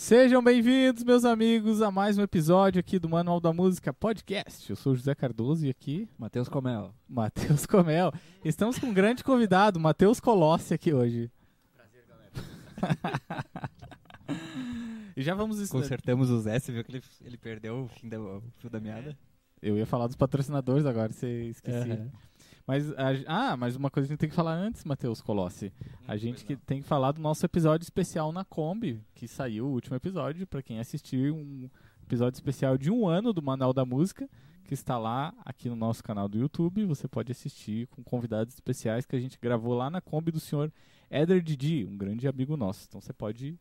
Sejam bem-vindos, meus amigos, a mais um episódio aqui do Manual da Música Podcast. Eu sou o José Cardoso e aqui, Matheus Comel. Matheus Comel. Estamos com um grande convidado, Matheus Colossi, aqui hoje. e já vamos... Consertamos o Zé, você viu que ele, ele perdeu o, fim da, o fio da meada? Eu ia falar dos patrocinadores agora, você esqueci. Aham. Mas, a- ah, mas uma coisa que a gente tem que falar antes, Matheus Colossi. A gente que tem que falar do nosso episódio especial na Kombi, que saiu o último episódio, para quem assistir, um episódio especial de um ano do Manual da Música, que está lá aqui no nosso canal do YouTube. Você pode assistir com convidados especiais que a gente gravou lá na Kombi do senhor Éder Didi, um grande amigo nosso. Então você pode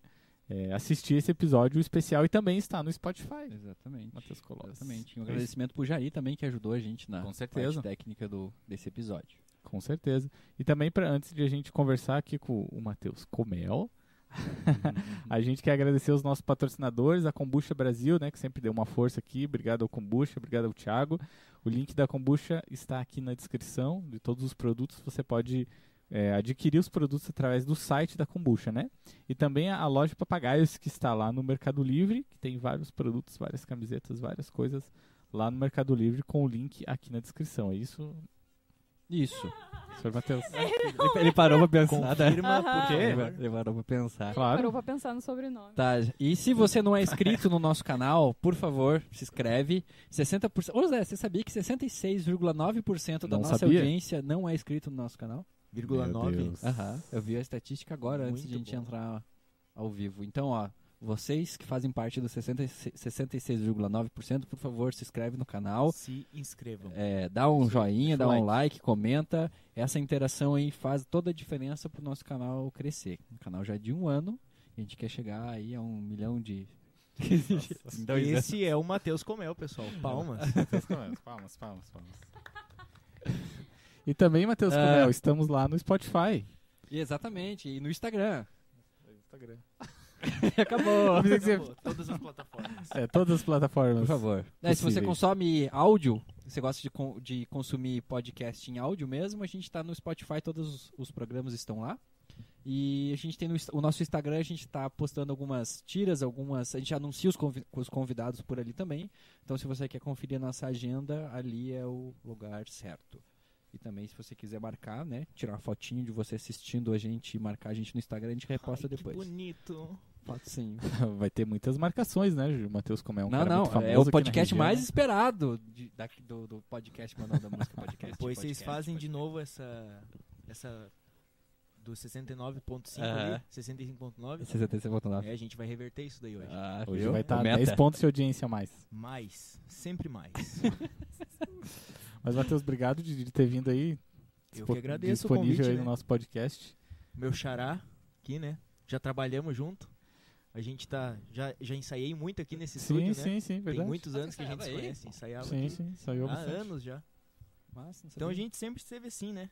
é, assistir esse episódio especial e também está no Spotify. Exatamente. Matheus Colossi. Exatamente. Um É agradecimento pro Jair também, que ajudou a gente na Com certeza. parte técnica do, desse episódio. Com certeza. E também, pra, antes de a gente conversar aqui com o Matheus Comel, a gente quer agradecer os nossos patrocinadores, a Kombucha Brasil, né, que sempre deu uma força aqui. Obrigado ao Kombucha, obrigado ao Thiago. O link da Kombucha está aqui na descrição de todos os produtos. Você pode é, adquirir os produtos através do site da Kombucha, né? E também a, loja Papagaios, que está lá no Mercado Livre, que tem vários produtos, várias camisetas, várias coisas lá no Mercado Livre com o link aqui na descrição. É isso, Isso. senhor Matheus? Ele, ele parou pra pensar, né? Confirma por quê? Ele, ele parou pra pensar. Claro. Parou pra pensar no sobrenome. Tá, e se você não é inscrito no nosso canal, por favor, se inscreve. 60%. Ô Zé, você sabia que 66,9% da Não nossa sabia? audiência não é inscrito no nosso canal? Vírgula Meu 9. Deus. Aham, eu vi a estatística agora antes de a Muito gente bom. entrar ao vivo. Então, ó, vocês que fazem parte dos 66 66,9%, por favor, se inscreve no canal. Se inscrevam. É, dá um joinha, dá like. um like, comenta. Essa interação aí faz toda a diferença pro nosso canal crescer. O canal já é de um ano, e a gente quer chegar aí a um milhão de. Anos. Esse é o Matheus Comel, pessoal. Palmas. palmas, palmas, palmas. E também, Matheus É. Comel, estamos lá no Spotify. E exatamente, e no Instagram. Instagram. Acabou. Acabou. Todas as plataformas. É, todas as plataformas. Por favor. É, se você consome áudio, você gosta de, de consumir podcast em áudio mesmo, a gente está no Spotify, todos os, programas estão lá. E a gente tem no, o nosso Instagram, a gente está postando algumas tiras, algumas. A gente anuncia os, convi- os convidados por ali também. Então, se você quer conferir a nossa agenda, ali é o lugar certo. E também, se você quiser marcar, né? Tirar uma fotinho de você assistindo a gente e marcar a gente no Instagram, a gente reposta Ai, depois. Que bonito. Pode sim. Vai ter muitas marcações, né? Matheus Comel é um não, cara não, muito famoso é o podcast região. mais esperado de- daqui do, do podcast Manual da Música Podcast. Depois vocês podcast, fazem de podcast. novo essa. Essa. Do 69.5 Aham. ali. 65.9. 66.9. É, a gente vai reverter isso daí hoje. Ah, Hoje viu? vai estar Meta. 10 pontos de audiência a mais. Mais. Sempre mais. Mas, Matheus, obrigado de, de ter vindo aí. Eu que agradeço o Disponível convite, aí né? no nosso podcast. Meu xará aqui, né? Já trabalhamos junto. A gente tá. Já, já ensaiei muito aqui nesse Sim, estúdio, sim, né? sim, Tem verdade. muitos Ah, anos que a gente se conhece. Ensaiava Sim, aqui sim, saiu há bastante. anos já. Massa, Então a gente sempre esteve assim, né?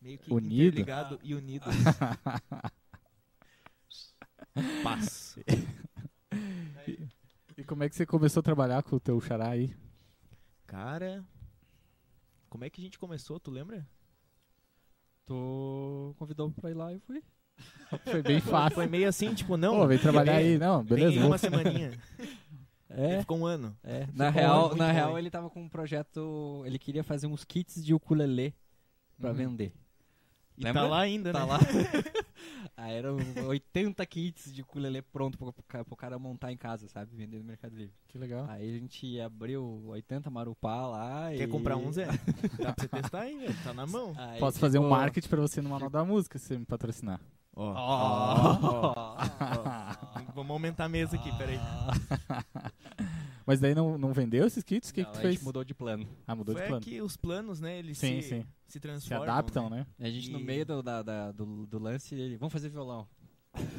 Meio que Unido. interligado e unido. Paz. E como é que você começou a trabalhar com o teu xará aí? Cara, como é que a gente começou, tu lembra? Tu convidou pra ir lá e eu fui. Foi bem fácil. Foi meio assim, tipo, não. Pô, vem trabalhar vem- aí. Não, vem beleza. em vou- uma semaninha. É, Ele ficou um ano. é. Na, Ficou real, muito na real, ele tava com um projeto. Ele queria fazer uns kits de ukulele pra Uhum. vender. E Lembra? tá lá ainda, Tá né? lá. Aí eram 80 kits de ukulele pronto pro, ca- pro cara montar em casa, sabe? Vender no Mercado Livre. Que legal. Aí a gente abriu 80 marupá lá Quer e... comprar um, Zé? Dá pra você testar aí, velho. Tá na mão. Aí Posso fazer um marketing pra você no Manual da Música, se você me patrocinar. Ó. Ó. Vamos aumentar a mesa aqui, peraí. Mas daí não, não vendeu esses kits? O que, Não, que tu a fez? gente mudou de plano. Ah, mudou Foi de plano. que os planos, né, eles Sim, se, sim. se Se transformam. adaptam, né? né? A gente no E- meio do, da, da- do, do lance, ele, vamos fazer violão.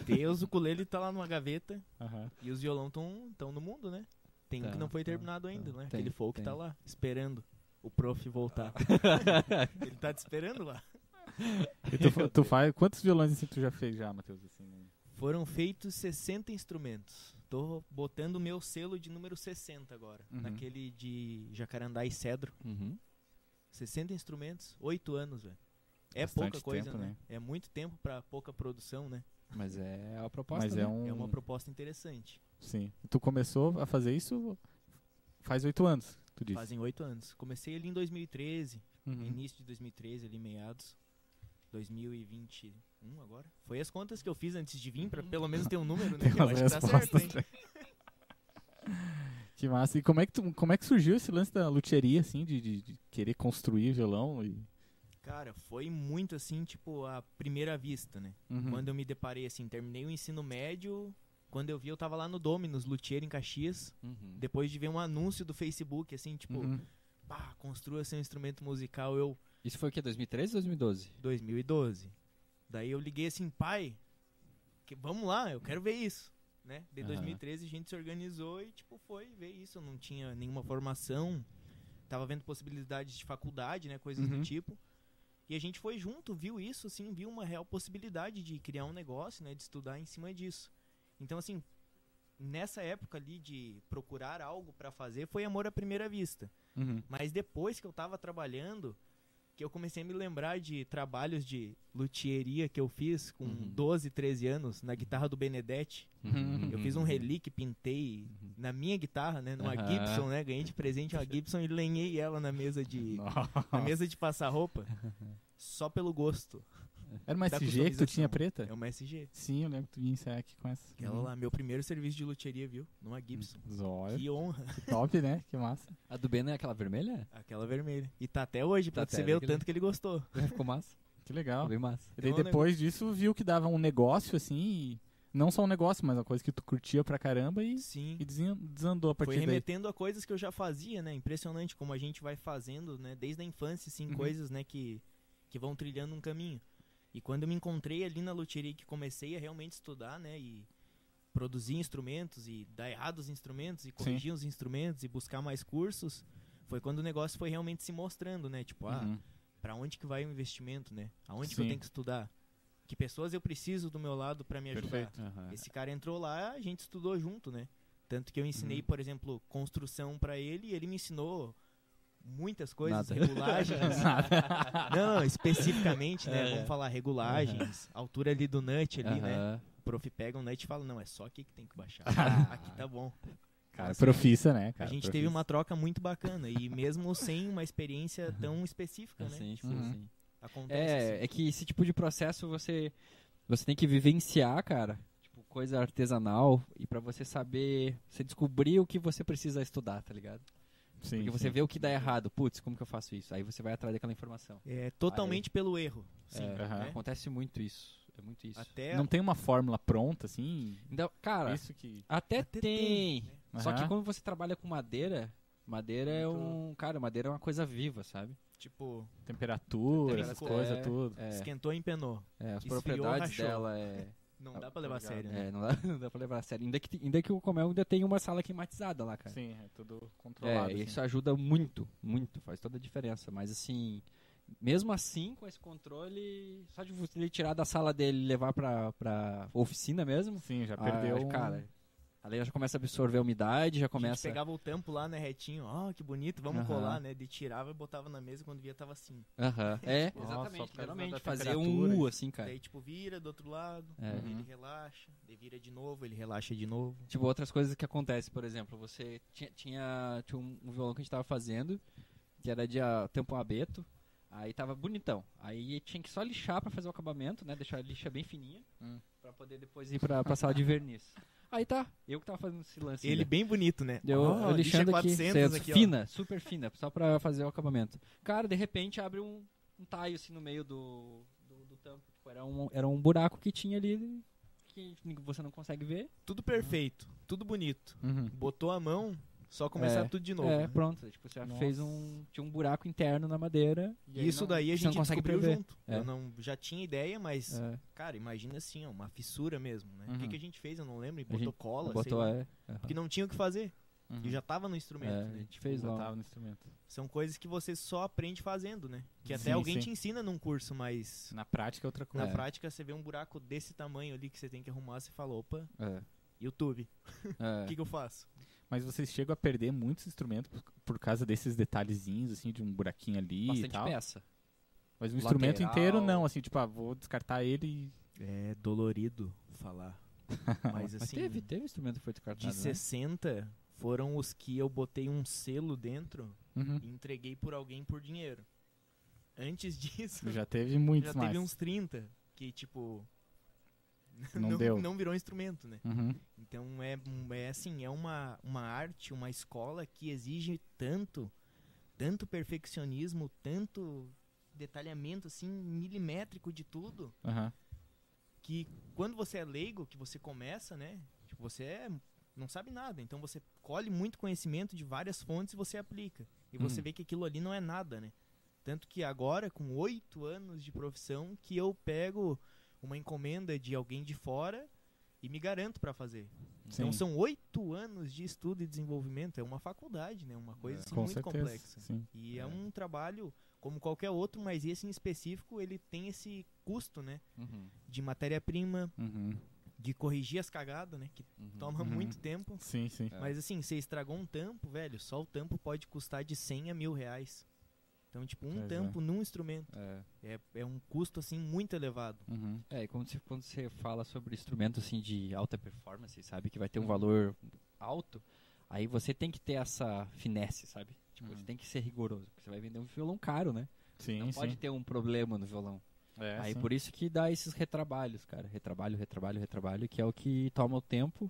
Deus, o ukulele tá lá numa gaveta Aham. e os violão tão, tão no mundo, né? Tem um Tá, que não foi tá, terminado ainda, tá. né? Tem, Aquele folk tem. tá lá, esperando o prof voltar. Ele tá te esperando lá. E tu, tu faz. Quantos violões assim tu já fez já, Matheus? Assim, né? Foram feitos 60 instrumentos. Tô botando o meu selo de número 60 agora. Uhum. Naquele de jacarandá e cedro. Uhum. 60 instrumentos, 8 anos, velho. É Bastante pouca coisa, tempo, né? né? É muito tempo pra pouca produção, né? Mas é a proposta, Mas né? é um. É uma proposta interessante. Sim. Tu começou a fazer isso faz oito anos, tu disse. Fazem oito anos. Comecei ali em 2013, Uhum. início de 2013, ali meados. 2021 agora. Foi as contas que eu fiz antes de vir, pra pelo menos ter um número, né? Tem que eu umas acho que tá respostas. certo, hein? Que massa. E como é que, tu, como é que surgiu esse lance da luthieria, assim, de, de- de querer construir violão? E... Cara, foi muito assim, tipo, a primeira vista, né? Uhum. Quando eu me deparei assim, terminei o ensino médio, quando eu vi eu tava lá no Dominus, luthier em Caxias, Uhum. depois de ver um anúncio do Facebook, assim, tipo, Uhum. pá, construa seu instrumento musical, eu, Isso foi o quê? 2013 ou 2012? 2012. Daí eu liguei assim, pai, que, vamos lá, eu quero ver isso, né? De Aham. 2013 a gente se organizou e, tipo, foi ver isso, eu não tinha nenhuma formação, tava vendo possibilidades de faculdade, né, coisas Uhum. do tipo. E a gente foi junto, viu isso, assim, viu uma real possibilidade de criar um negócio, né, de estudar em cima disso. Então, assim, nessa época ali de procurar algo pra fazer, foi amor à primeira vista. Uhum. Mas depois que eu tava trabalhando, que eu comecei a me lembrar de trabalhos de luthieria que eu fiz com Uhum. 12, 13 anos, na guitarra do Benedetti. Uhum. Eu fiz um relique, pintei na minha guitarra, né, numa Aham. Gibson, né, ganhei de presente uma Gibson e lenhei ela na mesa de na mesa de passar roupa, só pelo gosto. Era uma SG que tu tinha preta? É uma SG. Sim, eu lembro que tu ia ensaiar aqui com essa. Aquela lá, meu primeiro serviço de luthieria, viu? Numa Gibson. Zóio. Que honra. Que top, né? Que massa. A do Ben é aquela vermelha? Aquela vermelha. E tá até hoje, pra Tá você até ver o tanto que ele gostou. Ficou massa. Que legal. Ficou bem massa. E daí um depois disso viu que dava um negócio, assim, e não só um negócio, mas uma coisa que tu curtia pra caramba e, Sim. e desan- desandou a Foi partir daí. remetendo a coisas que eu já fazia, né? Impressionante como a gente vai fazendo, né? Desde a infância, assim, Uhum. coisas, né? Que, que vão trilhando um caminho. E quando eu me encontrei ali na luthieria que comecei a realmente estudar, né? E produzir instrumentos e dar errado os instrumentos e corrigir os instrumentos e buscar mais cursos, foi quando o negócio foi realmente se mostrando, né? Tipo, ah, Uhum. pra onde que vai o investimento, né? Aonde que eu Sim. tenho que estudar? Que pessoas eu preciso do meu lado pra me ajudar? Aham. Esse cara entrou lá, a gente estudou junto, né? Tanto que eu ensinei, Uhum. por exemplo, construção pra ele e ele me ensinou muitas coisas, Nada. regulagens. não, não, especificamente, né? É. Vamos falar regulagens, altura ali do nut ali, né? Aham. O prof pega um nut e fala, não, é só aqui que tem que baixar. aqui tá bom. Cara, Assim, profissa, né, a cara? gente Profissa. teve uma troca muito bacana e mesmo sem uma experiência tão específica, né? Sim, sim, Uhum. sim. Acontece. É, assim. é que esse tipo de processo você você tem que vivenciar, cara. Tipo, coisa artesanal e pra você saber, você descobrir o que você precisa estudar, tá ligado? Sim, Porque você sim. vê o que dá errado. Putz, como que eu faço isso? Aí você vai atrás daquela informação. É totalmente pelo erro. Sim, É, né? Acontece muito isso. É muito isso. Até Não tem uma fórmula pronta, assim? Então, cara, Isso que... até, Até tem. tem, né? Só que quando você trabalha com madeira, madeira é um. Cara, madeira é uma coisa viva, sabe? tipo, Temperatura, essas Temperatura, coisas, é, tudo. É, esquentou e empenou. é, as Esfriou, propriedades rachou. dela é. Não Ah, dá pra levar a sério, né? É, não dá, não dá pra levar a sério. Ainda que, ainda que o Comel ainda tem uma sala climatizada lá, cara. Sim, é tudo É, controlado. assim. isso ajuda muito, muito, faz toda a diferença. Mas assim, mesmo assim, com esse controle, só de você ele tirar da sala dele e levar pra, pra oficina mesmo, Sim, já ah, perdeu um... cara, ali já começa a absorver a umidade, já A gente começa... pegava o tampo lá, né, retinho. Ó, que bonito, vamos colar, né? De tirava e botava na mesa quando via tava assim. Aham, É, exatamente, da fazer um. U assim, cara. Daí, tipo, vira do outro lado, É. daí Uhum. ele relaxa, daí vira de novo, ele relaxa de novo. Tipo, outras coisas que acontecem, por exemplo, você tinha, tinha, tinha um, um violão que a gente tava fazendo, que era de ah, tampo abeto, aí tava bonitão. Aí tinha que só lixar pra fazer o acabamento, né? Deixar a lixa bem fininha, Hum. pra poder depois ir pra, pra sala de verniz. Aí tá, eu que tava fazendo esse lance. Ele né? bem bonito, né? Eu, Ó, eu lixa lixando aqui, 400 certo, aqui, ó. fina, super fina, só pra fazer o acabamento. Cara, de repente abre um, um taio assim no meio do, do, do tampo. Tipo, era, um, era um buraco que tinha ali que você não consegue ver. Tudo perfeito, tudo bonito. Uhum. Botou a mão, só começar É, tudo de novo. é, né? pronto. Tipo, você já Nossa. fez um. Tinha um buraco interno na madeira. E isso daí a não gente consegue descobriu prever. junto. É. Eu não, já tinha ideia, mas, É, cara, imagina assim, ó, uma fissura mesmo, né? O que, Uhum. que a gente fez? Eu não lembro. E A botou cola, botou, sei lá. é. aham. Porque não tinha o que fazer. Uhum. E já tava no instrumento. É, a né? gente fez Já lá. tava no instrumento. São coisas que você só aprende fazendo, né? Que até Sim, alguém sim. te ensina num curso, mas Na prática é outra coisa. na É. prática você vê um buraco desse tamanho ali que você tem que arrumar, você fala, opa, É, YouTube, é. o que, que eu faço? Mas vocês chegam a perder muitos instrumentos por, por causa desses detalhezinhos, assim, de um buraquinho ali e Bastante tal. peça. Mas o instrumento inteiro não, assim, tipo, ah, vou descartar ele e É dolorido falar. Mas Mas assim, teve, teve instrumento que foi descartado, de né? 60 foram os que eu botei um selo dentro Uhum. e entreguei por alguém por dinheiro. Antes disso, Já teve muitos já mais. teve uns 30 que, tipo. Não deu. não virou instrumento, né? Uhum. Então é, é assim, é uma, uma arte, uma escola que exige tanto, tanto perfeccionismo, tanto detalhamento assim milimétrico de tudo, Aham. que quando você é leigo, que você começa, né? Tipo, você é- não sabe nada, então você colhe muito conhecimento de várias fontes e você aplica. E você Uhum. vê que aquilo ali não é nada, né? Tanto que agora, com oito anos de profissão, que eu pego uma encomenda de alguém de fora e me garanto para fazer. Então Sim. são oito anos de estudo e desenvolvimento, é uma faculdade, né? Uma coisa É. assim, Com muito certeza. complexa. Sim. E é. É. um trabalho como qualquer outro, mas esse em específico ele tem esse custo, né? Uhum, De matéria-prima, Uhum. de corrigir as cagadas, né? Que uhum. toma Uhum. muito tempo. Sim, sim. É. Mas assim, você estragou um tampo, velho, só o tampo pode custar de 100 a mil reais. Então, tipo, um Pois é. tampo num instrumento É. é, é um custo, assim, muito elevado. Uhum. É, e quando você, quando você fala sobre instrumento assim de alta performance, sabe, que vai ter um Uhum. valor alto, aí você tem que ter essa finesse, sabe? Tipo, Uhum. você tem que ser rigoroso, porque você vai vender um violão caro, né? Sim, Não sim. pode ter um problema no violão. É, aí sim. por isso que dá esses retrabalhos, cara. Retrabalho, retrabalho, retrabalho, que é o que toma o tempo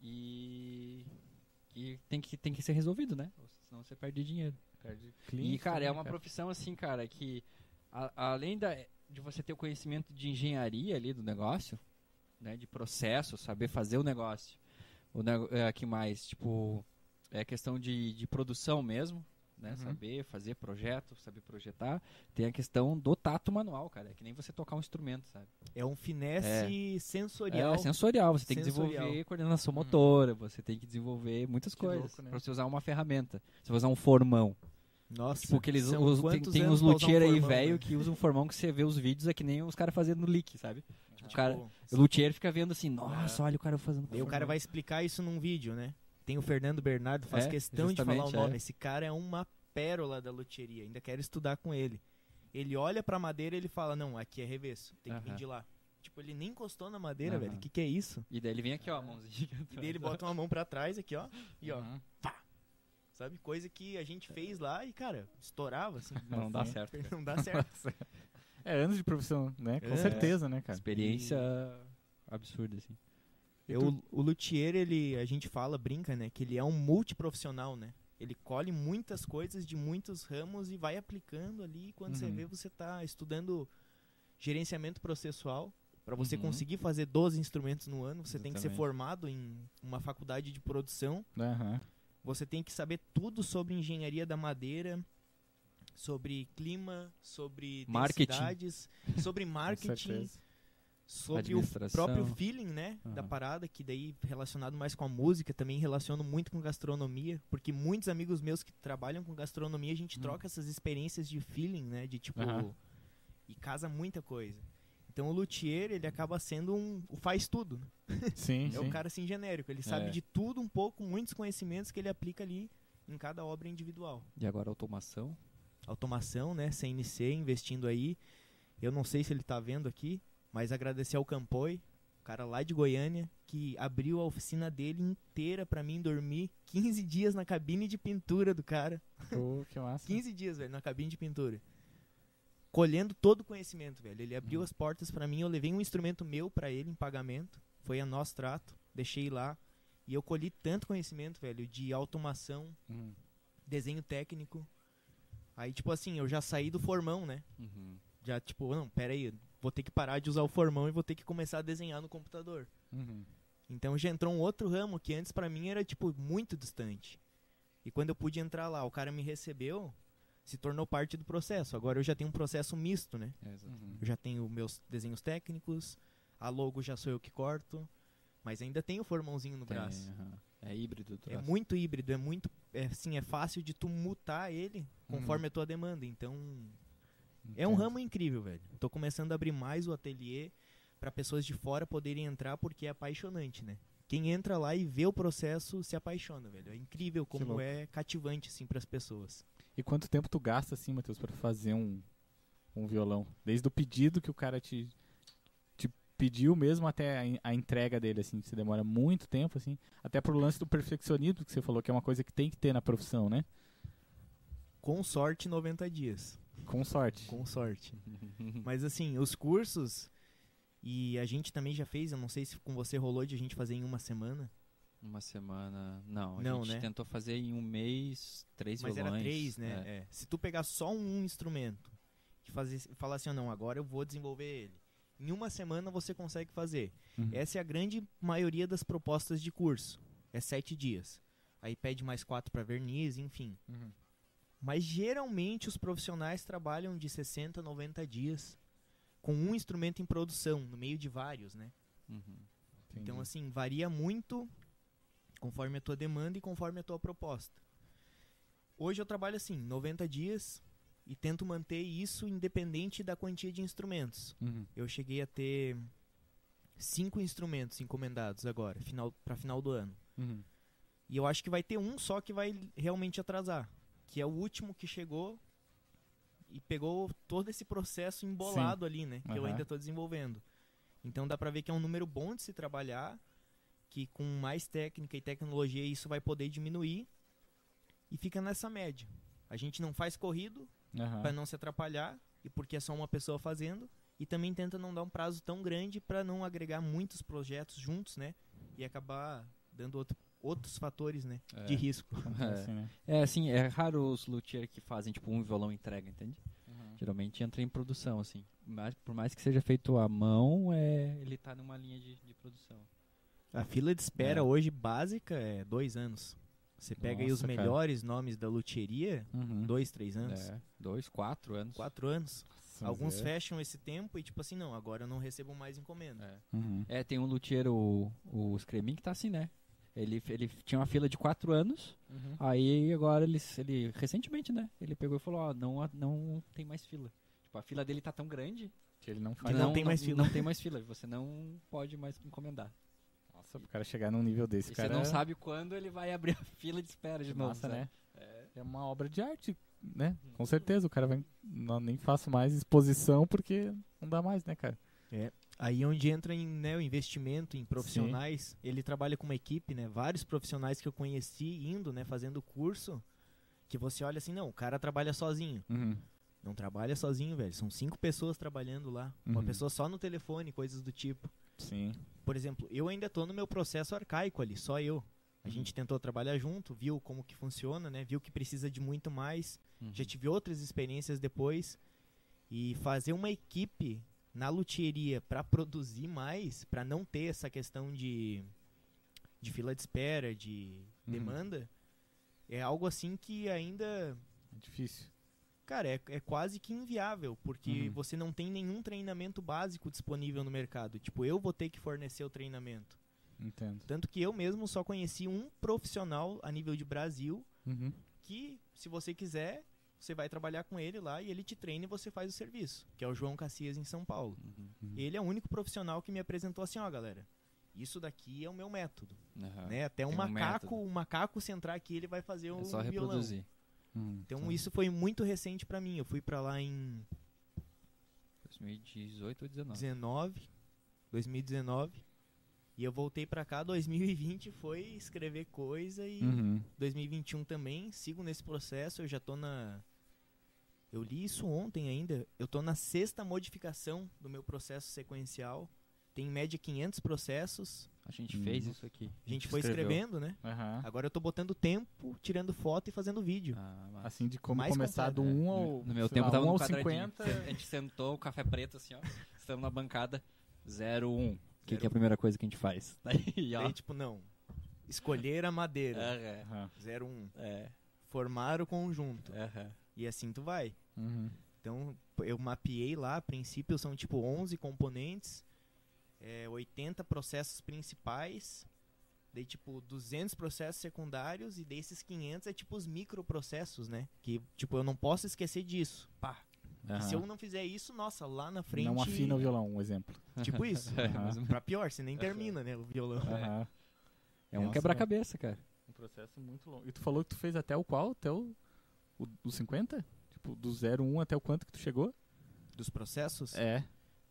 e que tem que, tem que ser resolvido, né? Senão você perde dinheiro. E, cara, é uma profissão assim, cara, que a- além da, de você ter o conhecimento de engenharia ali do negócio, né, de processo, saber fazer o negócio, o é, que mais, tipo, é questão de, de produção mesmo, né, Uhum. saber fazer projeto, saber projetar, tem a questão do tato manual, cara, é que nem você tocar um instrumento, sabe? É um finesse sensorial. É sensorial, você tem que Sensorial. desenvolver coordenação Uhum. motora, você tem que desenvolver muitas Que coisas louco, né? pra você usar uma ferramenta. Você vai usar um formão. Nossa, Tipo, que eles usam, tem, tem uns usar um luthier aí, velho, né? que usam formão que você vê os vídeos, é que nem os caras fazendo no leak, sabe? Tipo, o cara- O luthier fica vendo assim, É. nossa, olha o cara fazendo Daí o cara vai explicar isso num vídeo, né? Tem o Fernando Bernardo, faz É, questão de falar o nome. é. Esse cara é uma pérola da luthieria, ainda quero estudar com ele. Ele olha pra madeira e ele fala, não, aqui é revesso, tem que vir de lá. Tipo, ele nem encostou na madeira, Aham. velho. O que, que é isso? E daí ele vem aqui, ó, a mãozinha. E daí ele bota uma mão pra trás aqui, ó. E ó, Uhum. sabe? Coisa que a gente fez lá e, cara, estourava, assim. Não dá Sim. certo. cara. Não dá certo. É anos de profissão, né? Com É. certeza, né, cara? Experiência absurda, assim. Eu, o luthier, ele, a gente fala, brinca, né? Que ele é um multiprofissional, né? Ele colhe muitas coisas de muitos ramos e vai aplicando ali. Quando você Uhum. vê, você tá estudando gerenciamento processual. Para você Uhum. conseguir fazer 12 instrumentos no ano, você tem que ser Exatamente. formado em uma faculdade de produção. Aham. Você tem que saber tudo sobre engenharia da madeira, sobre clima, sobre Marketing. densidades, sobre marketing. Sobre o próprio feeling, né, da Aham. parada, que daí relacionado mais com a música, também relaciono muito com gastronomia, porque muitos amigos meus que trabalham com gastronomia, a gente Hum. troca essas experiências de feeling, né, de tipo Aham. e casa muita coisa. Então o luthier, ele acaba sendo um o faz tudo. né? Sim, É sim. o cara assim genérico, ele sabe É. de tudo um pouco, muitos conhecimentos que ele aplica ali em cada obra individual. E agora automação. Automação, né, CNC investindo aí. Eu não sei se ele tá vendo aqui, mas agradecer ao Campoi, o cara lá de Goiânia, que abriu a oficina dele inteira pra mim dormir 15 dias na cabine de pintura do cara. Pô, que massa. 15 dias, velho, na cabine de pintura. Colhendo todo o conhecimento, velho. Ele abriu Uhum. as portas pra mim, eu levei um instrumento meu pra ele em pagamento. Foi a nosso trato, deixei lá. E eu colhi tanto conhecimento, velho, de automação, Uhum. desenho técnico. Aí, tipo assim, eu já saí do formão, né? Uhum. Já, tipo, não, pera aí, vou ter que parar de usar o formão e vou ter que começar a desenhar no computador. Uhum. Então já entrou um outro ramo que antes pra mim era, tipo, muito distante. E quando eu pude entrar lá, o cara me recebeu, se tornou parte do processo. Agora eu já tenho um processo misto, né? É. Uhum. Eu já tenho meus desenhos técnicos, a logo já sou eu que corto, mas ainda tenho o formãozinho no Tem, braço. aham. É híbrido. É muito híbrido, é muito, é, assim, é fácil de tu mutar ele conforme a tua demanda. Então, é um ramo incrível, velho. Tô começando a abrir mais o ateliê para pessoas de fora poderem entrar porque é apaixonante, né? Quem entra lá e vê o processo se apaixona, velho. É incrível como é cativante assim para as pessoas. E quanto tempo tu gasta, assim, Matheus, pra fazer um, um violão? Desde o pedido que o cara te, te pediu mesmo até a, a entrega dele, assim, você demora muito tempo, assim, até pro lance do perfeccionismo que você falou, que é uma coisa que tem que ter na profissão, né? Com sorte, 90 dias. Com sorte. Com sorte. Mas assim, os cursos, e a gente também já fez, eu não sei se com você rolou de a gente fazer em uma semana. Uma semana. Não, a Não, gente né? tentou fazer em um mês três Mas violões. era três, né? É. É. Se tu pegar só um instrumento e fazer, falar assim, "Ah, não, agora eu vou desenvolver ele. Em uma semana você consegue fazer. Uhum. Essa é a grande maioria das propostas de curso. É sete dias. Aí pede mais quatro para verniz, enfim. Uhum. Mas geralmente os profissionais trabalham de 60 a 90 dias com um instrumento em produção, no meio de vários, né? Uhum. Então, assim, varia muito conforme a tua demanda e conforme a tua proposta. Hoje eu trabalho assim, 90 dias e tento manter isso independente da quantia de instrumentos. Uhum. Eu cheguei a ter cinco instrumentos encomendados agora, final, para final do ano. Uhum. E eu acho que vai ter um só que vai realmente atrasar, que é o último que chegou e pegou todo esse processo embolado ali, né? Que eu Aham. ainda estou desenvolvendo. Então dá pra ver que é um número bom de se trabalhar, que com mais técnica e tecnologia isso vai poder diminuir e fica nessa média. A gente não faz corrido Aham. para não se atrapalhar e porque é só uma pessoa fazendo e também tenta não dar um prazo tão grande para não agregar muitos projetos juntos, né? E acabar dando outro- outros fatores, né? É. De risco. Acontece, né? É, assim, é raro os luthier que fazem, tipo, um violão entrega, entende? Uhum. Geralmente entra em produção, assim. Mas, por mais que seja feito à mão, é, ele tá numa linha de, de produção. A fila de espera É. hoje básica é dois anos. Você pega aí os Nossa, cara. melhores nomes da luthieria, Uhum. dois, três anos, É, dois, quatro anos. quatro anos. Nossa, Alguns é- fecham esse tempo e tipo assim, não, agora eu não recebo mais encomenda. É. Uhum. É, tem um luthier, o, o Scremin, que tá assim, né? Ele, ele tinha uma fila de quatro anos, Uhum. aí agora ele, ele recentemente, né? Ele pegou e falou, ó, não, não tem mais fila. Tipo, a fila dele tá tão grande Que ele não que faz. não tem mais fila. Não tem mais fila, você não pode mais encomendar. Nossa, pro cara chegar num nível desse, E cara. você não sabe quando ele vai abrir a fila de espera de novo, Nossa, né? É uma obra de arte, né? Com certeza, o cara vai. Não, nem faço mais exposição porque não dá mais, né, cara? Aí é onde entra em, né, o investimento em profissionais. Ele trabalha com uma equipe, né? Vários profissionais que eu conheci indo, né, fazendo curso, que você olha assim, não, o cara trabalha sozinho. Uhum. Não trabalha sozinho, velho. São cinco pessoas trabalhando lá. Uma Uhum. pessoa só no telefone, coisas do tipo. Sim. Por exemplo, eu ainda tô no meu processo arcaico ali, só eu. A Uhum. gente tentou trabalhar junto, viu como que funciona, né? Viu que precisa de muito mais. Uhum. Já tive outras experiências depois. E fazer uma equipe na luthieria para produzir mais, para não ter essa questão de, de fila de espera, de Uhum. demanda, é algo assim que ainda É difícil. Cara, é, é quase que inviável, porque Uhum. você não tem nenhum treinamento básico disponível no mercado. Tipo, eu vou ter que fornecer o treinamento. Entendo. Tanto que eu mesmo só conheci um profissional a nível de Brasil Uhum. que, se você quiser, você vai trabalhar com ele lá e ele te treina e você faz o serviço, que é o João Cacias em São Paulo. Uhum. Uhum. Ele é o único profissional que me apresentou assim, ó, galera. Isso daqui é o meu método, Aham. né? Até um tem um macaco, um macaco se entrar aqui, ele vai fazer o É só violão. reproduzir. Uhum. Então isso foi muito recente pra mim. Eu fui pra lá em 2018 ou 19. 19, 2019. E eu voltei pra cá, 2020 foi escrever coisa e Uhum. 2021 também, sigo nesse processo, eu já tô na Eu li isso ontem ainda, eu tô na sexta modificação do meu processo sequencial. Tem em média 500 processos. A gente Uhum. fez isso aqui. A gente foi escreveu. escrevendo, né? Aham. Agora eu tô botando tempo, tirando foto e fazendo vídeo. Ah, mas- Assim de como Mais começar do completo, 1 É, ao. no meu tempo lá, tava 1 no ao quadradinho. 50. A gente sentou, o café preto assim, ó. Estamos na bancada 01. O que, que é a primeira coisa que a gente faz? Daí, ó. Daí, tipo, não. Escolher a madeira. Aham. Aham. 01. É. Formar o conjunto. Aham. E assim tu vai. Uhum. Então, eu mapeei lá, a princípio são tipo 11 componentes, é, 80 processos principais, daí tipo 200 processos secundários e desses 500 é tipo os microprocessos, né? Que tipo, eu não posso esquecer disso. Pá. E se eu não fizer isso, nossa, lá na frente... Não afina o violão, um exemplo. Tipo isso. É, menos. pra pior, você nem termina, né, o violão. Aham. É um quebra-cabeça, cara. Um processo muito longo. E tu falou que tu fez até o qual? Até o, o, o 50? Tipo, do 01 até o quanto que tu chegou? Dos processos, É.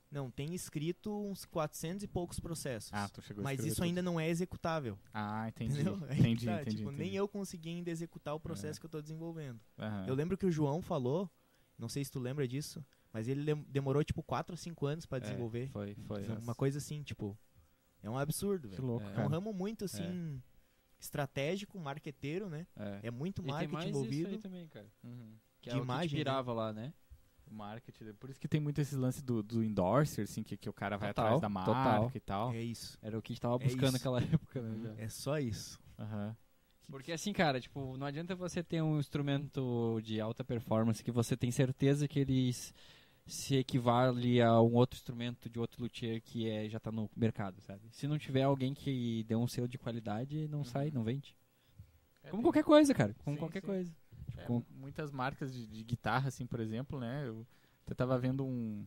Não, tem escrito uns 400 e poucos processos. Ah, tu chegou a mas isso tudo. ainda não é executável. Ah, entendi. Entendeu? Aí Entendi, tá, entendi, tipo, entendi. Nem eu consegui ainda executar o processo que eu tô desenvolvendo. Aham. Eu lembro que o João falou, não sei se tu lembra disso, mas ele demorou tipo 4 ou 5 anos pra É, desenvolver. foi, foi. Uma coisa assim, tipo, é um absurdo, Que velho. louco, É É um ramo muito assim estratégico, marqueteiro, né? É. É muito E tem marketing mais isso envolvido. aí também, cara. Uhum. Que De é o que imagem, te né? virava lá, né? O marketing. Por isso que tem muito esse lance do, do endorser, assim, que, que o cara vai Total, atrás da marca total. e tal. É isso. Era o que a gente tava É buscando isso. naquela época, né? É só isso. Aham. Porque assim, cara, tipo, não adianta você ter um instrumento de alta performance que você tem certeza que ele s- se equivale a um outro instrumento de outro luthier que é, já tá no mercado, sabe? Se não tiver alguém que dê um selo de qualidade, não sai, não vende. É, Como qualquer coisa, cara. Como Sim, qualquer sim. coisa. É, Com- Muitas marcas de, de guitarra, assim, por exemplo, né? Eu até tava vendo um.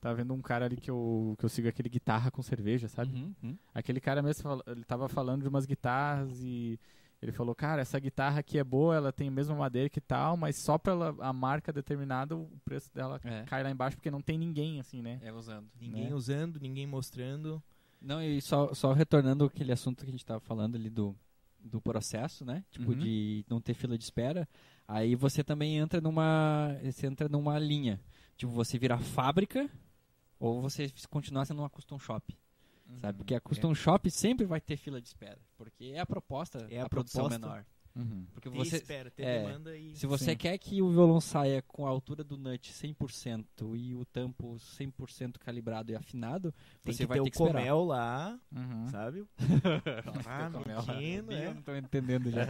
Tava vendo um cara ali que eu, que eu sigo aquele guitarra com cerveja, sabe? Uhum, uhum. Aquele cara mesmo, ele tava falando de umas guitarras e ele falou, cara, essa guitarra aqui é boa, ela tem a mesma madeira que tal, mas só pela a marca determinada o preço dela É. cai lá embaixo porque não tem ninguém, assim, né? É usando. Ninguém Né? usando, ninguém mostrando. Não, e só, só retornando aquele assunto que a gente tava falando ali do, do processo, né? Tipo, Uhum. de não ter fila de espera. Aí você também entra numa. Você entra numa linha. Tipo, você virar fábrica ou você continuar sendo uma custom shop. Sabe? Porque a custom shop sempre vai ter fila de espera. Porque é a proposta É a, a produção proposta. menor. Uhum. Porque você. espera, ter é, demanda e. Se você Sim. quer que o violão saia com a altura do nut 100% e o tampo 100% calibrado e afinado, Tem você que vai ter ter o que esperar. comel lá, Uhum. sabe? Ah, comel. mexendo, Eu é. não tô entendendo já.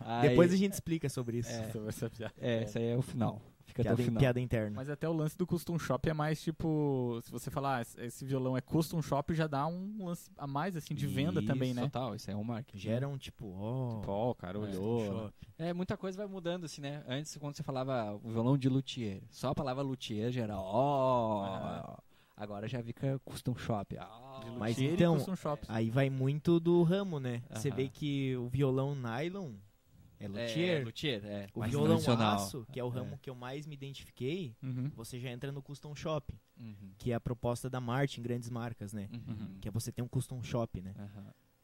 Aí- Depois a gente explica sobre isso. É. Sobre essa piada. É, esse aí é o final. Fica até Piada, o final. piada interna. Mas até o lance do custom shop é mais tipo, se você falar, ah, esse- violão é custom shop, já dá um lance a mais assim de venda Isso, também, né? Total, isso aí é um marketing. Gera um tipo, ó. Pô, o cara É, olhou. É, muita coisa vai mudando, assim, né? Antes, quando você falava o violão de luthier, só a palavra luthier já era ó. Ah. Agora já fica custom shop. Ah. De Mas então. Aí vai muito do ramo, né? Você Aham. vê que o violão nylon é É, luthier. luthier, é. o violão aço, que é o ramo É. que eu mais me identifiquei, Uhum. você já entra no custom shop, Uhum. que é a proposta da Martin, grandes marcas, né? Uhum. Que é você ter um custom shop, né?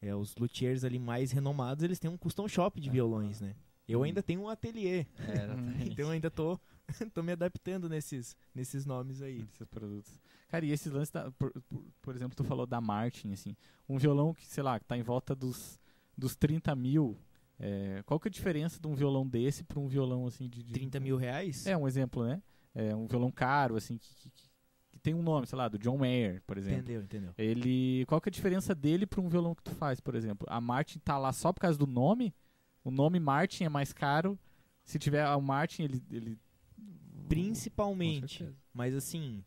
É, os luthiers ali mais renomados, eles têm um custom shop de violões, né? Eu Hum. ainda tenho um ateliê, É, então eu ainda tô, tô me adaptando nesses, nesses nomes aí. Esses produtos. Cara, e esses lances, da, por, por, por exemplo, tu falou da Martin, assim, um violão que, sei lá, que tá em volta dos, dos 30 mil, é, qual que é a diferença de um violão desse para um violão, assim, de... de 30 mil reais? É, um exemplo, né? É um violão caro, assim, que, que, que- que tem um nome, sei lá, do John Mayer, por exemplo. Entendeu, entendeu. Ele, qual que é a diferença dele para um violão que tu faz, por exemplo? A Martin tá lá só por causa do nome? O nome Martin é mais caro? Se tiver o Martin, ele... ele Principalmente. Mas assim,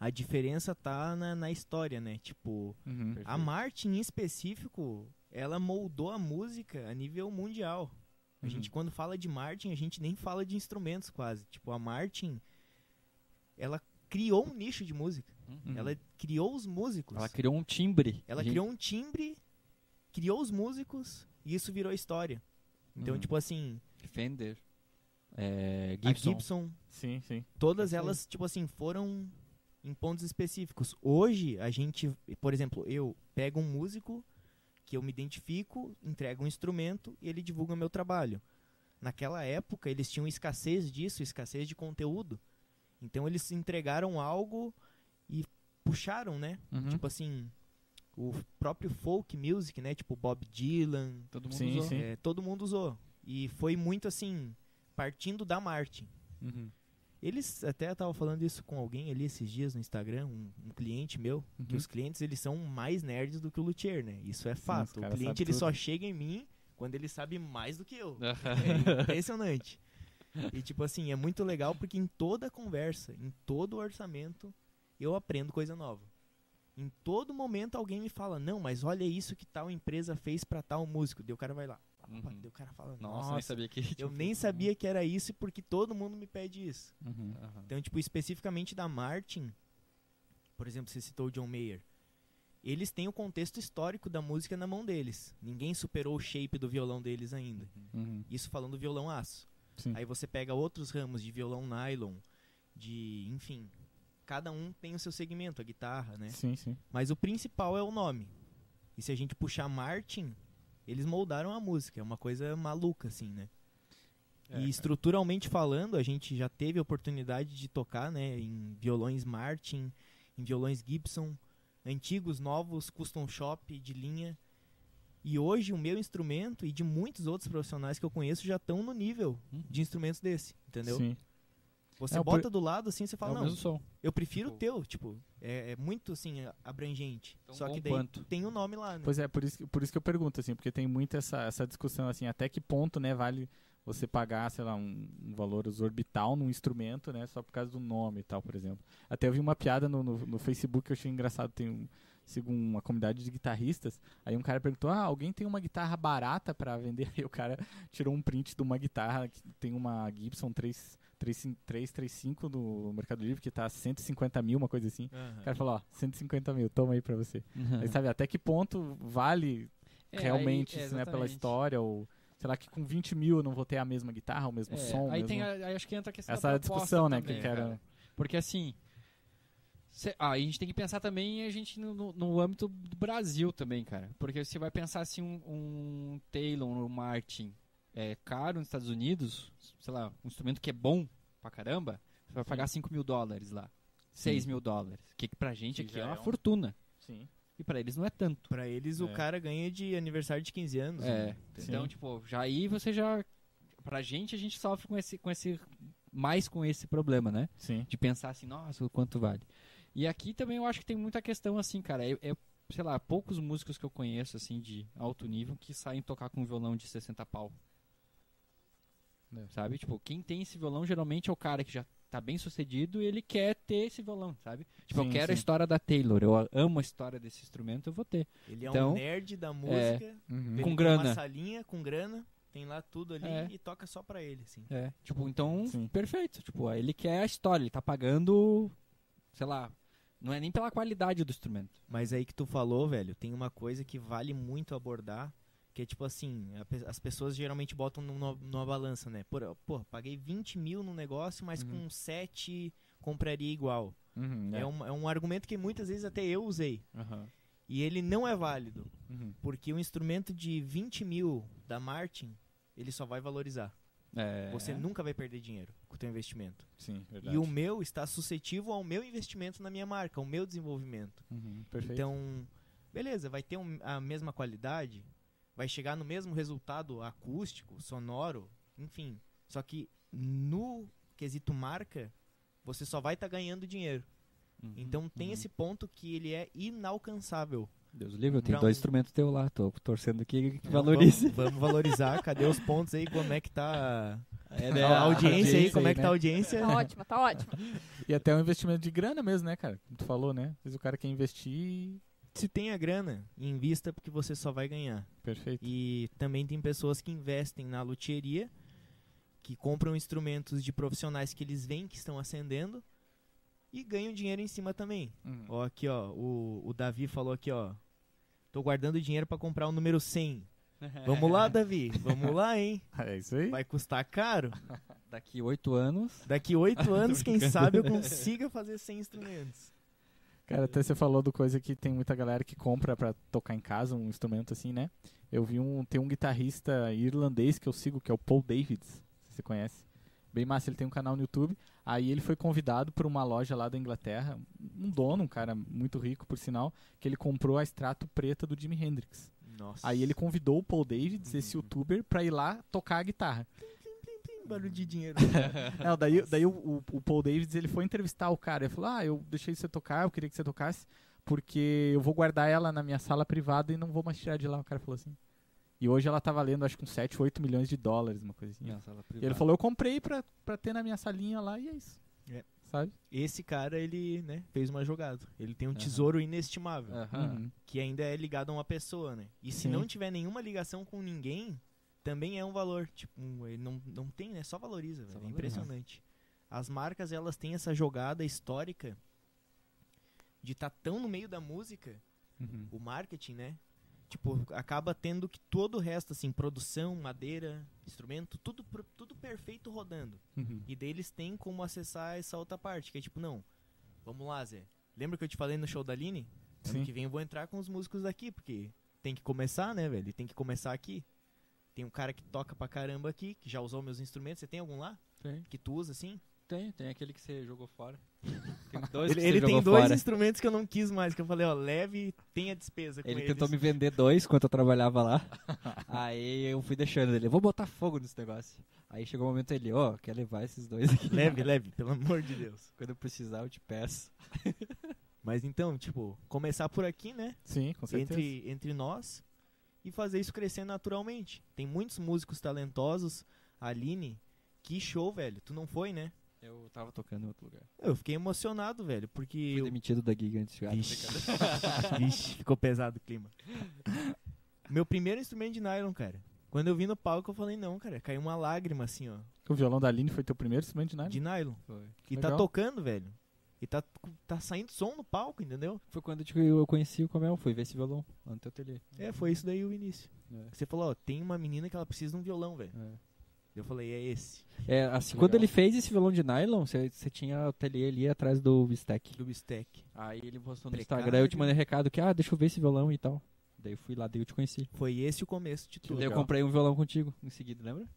a diferença tá na, na história, né? Tipo, Uhum. a Martin em específico, ela moldou a música a nível mundial. A Uhum. gente, quando fala de Martin, a gente nem fala de instrumentos quase. Tipo, a Martin, ela criou um nicho de música. Uhum. Ela criou os músicos. Ela criou um timbre. Ela gente- criou um timbre, criou os músicos e isso virou história. Então, Uhum. tipo assim, Fender. É, a Gibson. Gibson, Sim, sim. todas aí. elas, tipo assim, foram em pontos específicos. Hoje, a gente, por exemplo, eu pego um músico que eu me identifico, entrego um instrumento e ele divulga meu trabalho. Naquela época, eles tinham escassez disso, escassez de conteúdo. Então, eles entregaram algo e puxaram, né? Uhum. Tipo assim, o próprio folk music, né? Tipo Bob Dylan, Todo mundo Sim, usou. sim. é, todo mundo usou. E foi muito assim, partindo da Martin. Uhum. Eles até estavam falando isso com alguém ali esses dias no Instagram, um, um cliente meu, que Uhum. os clientes eles são mais nerds do que o luthier, né? Isso é fato. O caras cliente ele tudo. só chega em mim quando ele sabe mais do que eu. É impressionante. E tipo assim, é muito legal porque em toda conversa, em todo orçamento, eu aprendo coisa nova. Em todo momento alguém me fala, não, mas olha isso que tal empresa fez pra tal músico. Daí o cara vai lá. Uhum. O cara fala, Nossa, nossa, nem sabia que. eu tipo, nem sabia que era isso porque todo mundo me pede isso. Uhum. Aham. Então, tipo, especificamente da Martin, por exemplo, você citou o John Mayer. Eles têm o contexto histórico da música na mão deles. Ninguém superou o shape do violão deles ainda. Uhum. Isso falando do violão aço. Sim. Aí você pega outros ramos de violão nylon, de, enfim, cada um tem o seu segmento, a guitarra, né? Sim, sim. Mas o principal é o nome. E se a gente puxar Martin, eles moldaram a música. É uma coisa maluca, assim, né? É, e estruturalmente falando, a gente já teve a oportunidade de tocar, né? Em violões Martin, em violões Gibson, antigos, novos, custom shop, de linha. E hoje o meu instrumento e de muitos outros profissionais que eu conheço já estão no nível Hum. de instrumentos desse, entendeu? Sim. Você É, bota do lado assim, você É fala, o não, eu prefiro o Tipo- teu, tipo, é, é muito assim abrangente. Tão Só que daí quanto. tem o nome lá, né? Pois é, por isso, que- por isso que eu pergunto, assim, porque tem muito essa, essa discussão, assim, até que ponto, né, vale você pagar, sei lá, um, um valor exorbital num instrumento, né, só por causa do nome e tal, por exemplo. Até eu vi uma piada no, no, no Facebook que eu achei engraçado, tem um, sigo uma comunidade de guitarristas, aí um cara perguntou, ah, alguém tem uma guitarra barata pra vender? Aí o cara tirou um print de uma guitarra que tem uma Gibson 3, 3, 335 no Mercado Livre que tá 150 mil, uma coisa assim. Aham. O cara falou, ó, 150 mil, toma aí pra você. Uhum. Aí sabe, até que ponto vale É, realmente aí- isso, né, pela história, ou sei lá, que com 20 mil eu não vou ter a mesma guitarra, o mesmo É, som, aí mesmo... tem a, aí acho que entra a questão Essa discussão, né, também, que quero-. Porque assim, cê- ah, a gente tem que pensar também a gente no, no- no âmbito do Brasil também, cara. Porque você vai pensar assim um, um Taylor, um Martin é caro nos Estados Unidos, sei lá, um instrumento que é bom pra caramba, você vai pagar 5 mil dólares lá. 6 mil dólares. Que pra gente Que aqui é uma é um- fortuna. Sim. E pra eles não é tanto. Pra eles, o É. cara ganha de aniversário de 15 anos. É. né? Então, Sim. tipo, já aí você já. Pra gente, a gente sofre com esse. Com esse mais com esse problema, né? Sim. De pensar assim, nossa, o quanto vale. E aqui também eu acho que tem muita questão assim, cara. É, é, sei lá, poucos músicos que eu conheço, assim, de alto nível, que saem tocar com um violão de 60 pau. É. Sabe? Tipo, quem tem esse violão geralmente é o cara que já tá bem sucedido e ele quer ter esse violão, sabe? Tipo, Sim, eu quero a sim. história da Taylor, eu amo a história desse instrumento, eu vou ter. Ele é Então, um nerd da música. Uhum. ele Com grana. uma salinha com grana, tem lá tudo ali É. e toca só pra ele, assim. É, tipo, então, Sim. perfeito. Tipo, ele quer a história, ele tá pagando, sei lá, não é nem pela qualidade do instrumento. Mas aí que tu falou, velho, tem uma coisa que vale muito abordar, que é tipo assim, a as pessoas geralmente botam numa, numa balança, né? Pô, pô, paguei 20 mil no negócio, mas Uhum. com 7 compraria igual. Uhum, É. um, é um argumento que muitas vezes até eu usei. Aham. E ele não é válido, Uhum. porque o instrumento de 20 mil da Martin, ele só vai valorizar. É, Você nunca vai perder dinheiro com o teu investimento. Sim, verdade. E o meu está suscetível ao meu investimento na minha marca, ao meu desenvolvimento. Uhum, perfeito. Então, beleza, vai ter um- a mesma qualidade, vai chegar no mesmo resultado acústico, sonoro, enfim. Só que no quesito marca, você só vai estar ganhando dinheiro. Uhum, Então tem uhum. esse ponto que ele é inalcançável. Deus livre, eu tenho Pra dois um- instrumentos teu lá, tô torcendo aqui que valorize. Vamos, vamos valorizar. Cadê os pontos aí? Como é que tá É, a, né, a audiência aí? audiência Como é aí, que né? tá a audiência? Tá ótima, tá ótima. E até um investimento de grana mesmo, né, cara? Como tu falou, né? Às vezes o cara quer investir. Se tem a grana, invista porque você só vai ganhar. Perfeito. E também tem pessoas que investem na luthieria, que compram instrumentos de profissionais que eles veem que estão acendendo e ganham dinheiro em cima também. Uhum. Ó, aqui, ó, o, o Davi falou aqui, ó. Tô guardando dinheiro pra comprar o número 100. Vamos lá, Davi. Vamos lá, hein? É isso aí. Vai custar caro. Daqui oito anos. Daqui oito anos, quem sabe eu consiga fazer 100 instrumentos. Cara, até você falou do coisa que tem muita galera que compra pra tocar em casa um instrumento assim, né? Eu vi um. Tem um guitarrista irlandês que eu sigo, que é o Paul Davids. Se você conhece. Bem massa, ele tem um canal no YouTube. Aí ele foi convidado por uma loja lá da Inglaterra, um dono, um cara muito rico, por sinal, que ele comprou a extrato preta do Jimi Hendrix. Nossa. Aí ele convidou o Paul Davids, esse youtuber, pra ir lá tocar a guitarra. Barulho de dinheiro. Não, daí, daí o, o- o Paul Davids ele foi entrevistar o cara. Ele falou: Ah, eu deixei você tocar, eu queria que você tocasse, porque eu vou guardar ela na minha sala privada e não vou mais tirar de lá. O cara falou assim. E hoje ela tá valendo acho que uns 7, 8 milhões de dólares, uma coisa assim. E ele falou: Eu comprei pra, pra ter na minha salinha lá e é isso. É. Sabe? Esse cara, ele, né, fez uma jogada. Ele tem um Aham. tesouro inestimável. Uhum. que ainda é ligado a uma pessoa, né? E se Sim. não tiver nenhuma ligação com ninguém, também é um valor. Tipo, ele não, não tem, né? Só valoriza, velho. É valoriza. impressionante. As marcas, elas têm essa jogada histórica de estar tão no meio da música, Uhum. o marketing, né? Tipo, acaba tendo que todo o resto, assim, produção, madeira, instrumento, tudo, tudo perfeito rodando. Uhum. E daí eles têm como acessar essa outra parte, que é tipo, não, vamos lá, Zé. Lembra que eu te falei no show da Aline? Ano Sim. que vem eu vou entrar com os músicos daqui, porque tem que começar, né, velho? Tem que começar aqui. Tem um cara que toca pra caramba aqui, que já usou meus instrumentos. Você tem algum lá? Tem, Que tu usa, assim? tem, tem aquele que você jogou fora. Tem dois Ele, que ele tem dois fora. instrumentos que eu não quis mais, que eu falei, ó, leve e tenha despesa com Ele eles. tentou me vender dois enquanto eu trabalhava lá. Aí eu fui deixando ele. Eu vou botar fogo nesse negócio. Aí chegou o momento ele, ó, quer levar esses dois aqui. Leve, leve, pelo amor de Deus. Quando eu precisar, eu te peço. Mas então, tipo, começar por aqui, né? Sim, com certeza. entre, entre nós e fazer isso crescer naturalmente. Tem muitos músicos talentosos. Aline, que show, velho. Tu não foi, né? Eu tava tocando em outro lugar. Eu fiquei emocionado, velho, porque. Fui eu- demitido da gig antes de chegar. Vixe. Vixe, ficou pesado o clima. Meu primeiro instrumento de nylon, cara. Quando eu vi no palco, eu falei, não, cara, caiu uma lágrima assim, ó, O violão da Aline foi teu primeiro instrumento de nada? de nylon. Foi. E tá Legal. tocando, velho. E tá, tá saindo som no palco, entendeu? Foi quando tipo, eu conheci o Comel, fui ver esse violão lá no teu ateliê. É, foi isso daí o início. É. Você falou, ó, tem uma menina que ela precisa de um violão, velho. É. Eu falei, é esse. É, assim, quando ele fez esse violão de nylon, você tinha o ateliê ali atrás do Bistec. Do Bistec. Aí ele postou no Precário. Instagram, eu te mandei recado que, ah, deixa eu ver esse violão e tal. Daí eu fui lá, daí eu te conheci. Foi esse o começo de tudo. Daí eu comprei um violão contigo em seguida, lembra?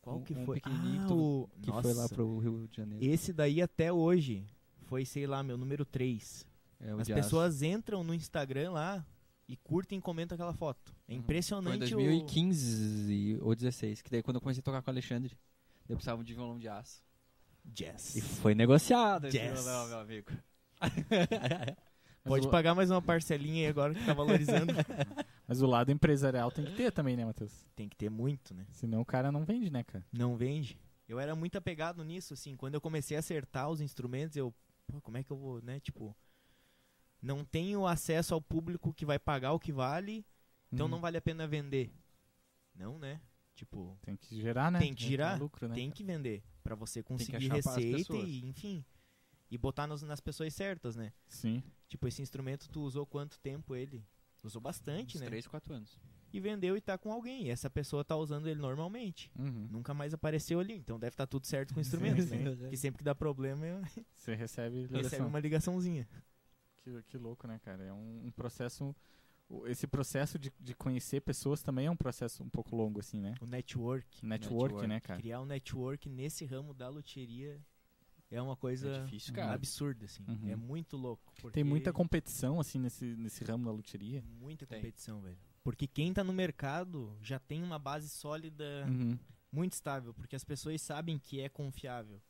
Qual Um- que um foi? pequenininho Ah, que tu- o... Que Nossa. foi lá pro Rio de Janeiro. Esse daí até hoje foi, sei lá, meu número 3. É, o As pessoas entram no Instagram lá e curtem e comentam aquela foto. É Uhum. Foi em impressionante 2015 ou 16, que daí quando eu comecei a tocar com o Alexandre, eu precisava de violão de aço. o jazz. E foi negociado esse Yes. violão, meu amigo. Pode o- pagar mais uma parcelinha aí agora que tá valorizando. Mas o lado empresarial tem que ter também, né, Matheus? Tem que ter muito, né? Senão o cara não vende, né, cara? Não vende. Eu era muito apegado nisso, assim. Quando eu comecei a acertar os instrumentos, eu... Pô, como é que eu vou, né? Tipo... Não tenho acesso ao público que vai pagar o que vale, então Uhum. não vale a pena vender. Não, né? Tipo... Tem que girar, né? Tem que girar, lucro, né? tem que vender para você conseguir receita e enfim e botar nos- nas pessoas certas né Sim. tipo esse instrumento tu usou quanto tempo ele usou bastante Uns né 3, 4 anos. E vendeu e tá com alguém e essa pessoa tá usando ele normalmente Uhum. nunca mais apareceu ali então deve estar tudo certo com o instrumento Sim, né sim. que sempre que dá problema eu Você recebe recebe ligação. uma ligaçãozinha Que, que louco, né, cara? É um, um processo... Esse processo de, de conhecer pessoas também é um processo um pouco longo, assim, né? o network Network, Network. né, cara? criar um network nesse ramo da loteria é uma coisa É difícil, cara. absurda assim Uhum. é muito louco Tem muita competição, assim, nesse, nesse ramo da loteria. Muita Tem. competição, velho. Porque quem tá no mercado já tem uma base sólida, Uhum. muito estável, porque as pessoas sabem que é confiável.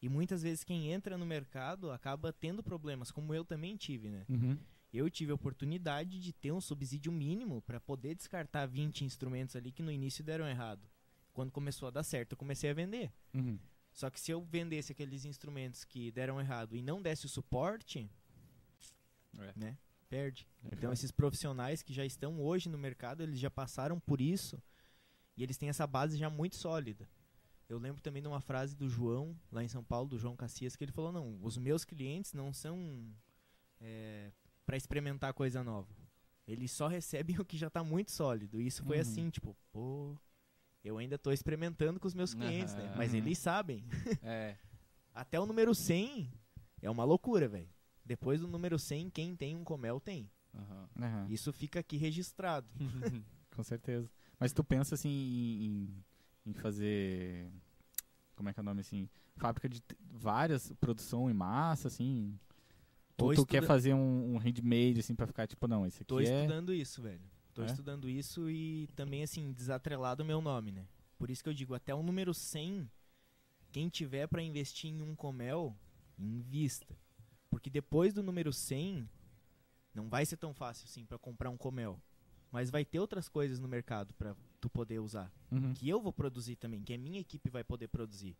E muitas vezes quem entra no mercado acaba tendo problemas, como eu também tive, né? Uhum. Eu tive a oportunidade de ter um subsídio mínimo para poder descartar 20 instrumentos ali que no início deram errado. Quando começou a dar certo, eu comecei a vender. Uhum. Só que se eu vendesse aqueles instrumentos que deram errado e não desse o suporte, É. né? Perde. Aí Então esses profissionais que já estão hoje no mercado, eles já passaram por isso e eles têm essa base já muito sólida. Eu lembro também de uma frase do João, lá em São Paulo, do João Cacias, que ele falou, não, os meus clientes não são para experimentar coisa nova. Eles só recebem o que já está muito sólido. E isso foi Uhum. assim, tipo, pô, eu ainda estou experimentando com os meus clientes, né? Aham. Mas Uhum. eles sabem. É. Até o número 100 é uma loucura, velho. Depois do número 100, quem tem um Comel tem. Aham. Aham. Isso fica aqui registrado. Com certeza. Mas tu pensa assim em, em- fazer. Como é que é o nome assim? Fábrica de várias produção em massa, assim. Tô Ou tu quer fazer um, um handmade, assim, pra ficar tipo, não, esse aqui Tô é. estudando isso, velho. Tô É? estudando isso e também, assim, desatrelado o meu nome, né? Por isso que eu digo, até o número 100, quem tiver pra investir em um Comel, invista. Porque depois do número 100, não vai ser tão fácil, assim, pra comprar um Comel. Mas vai ter outras coisas no mercado pra tu poder usar. Uhum. que eu vou produzir também, que a minha equipe vai poder produzir.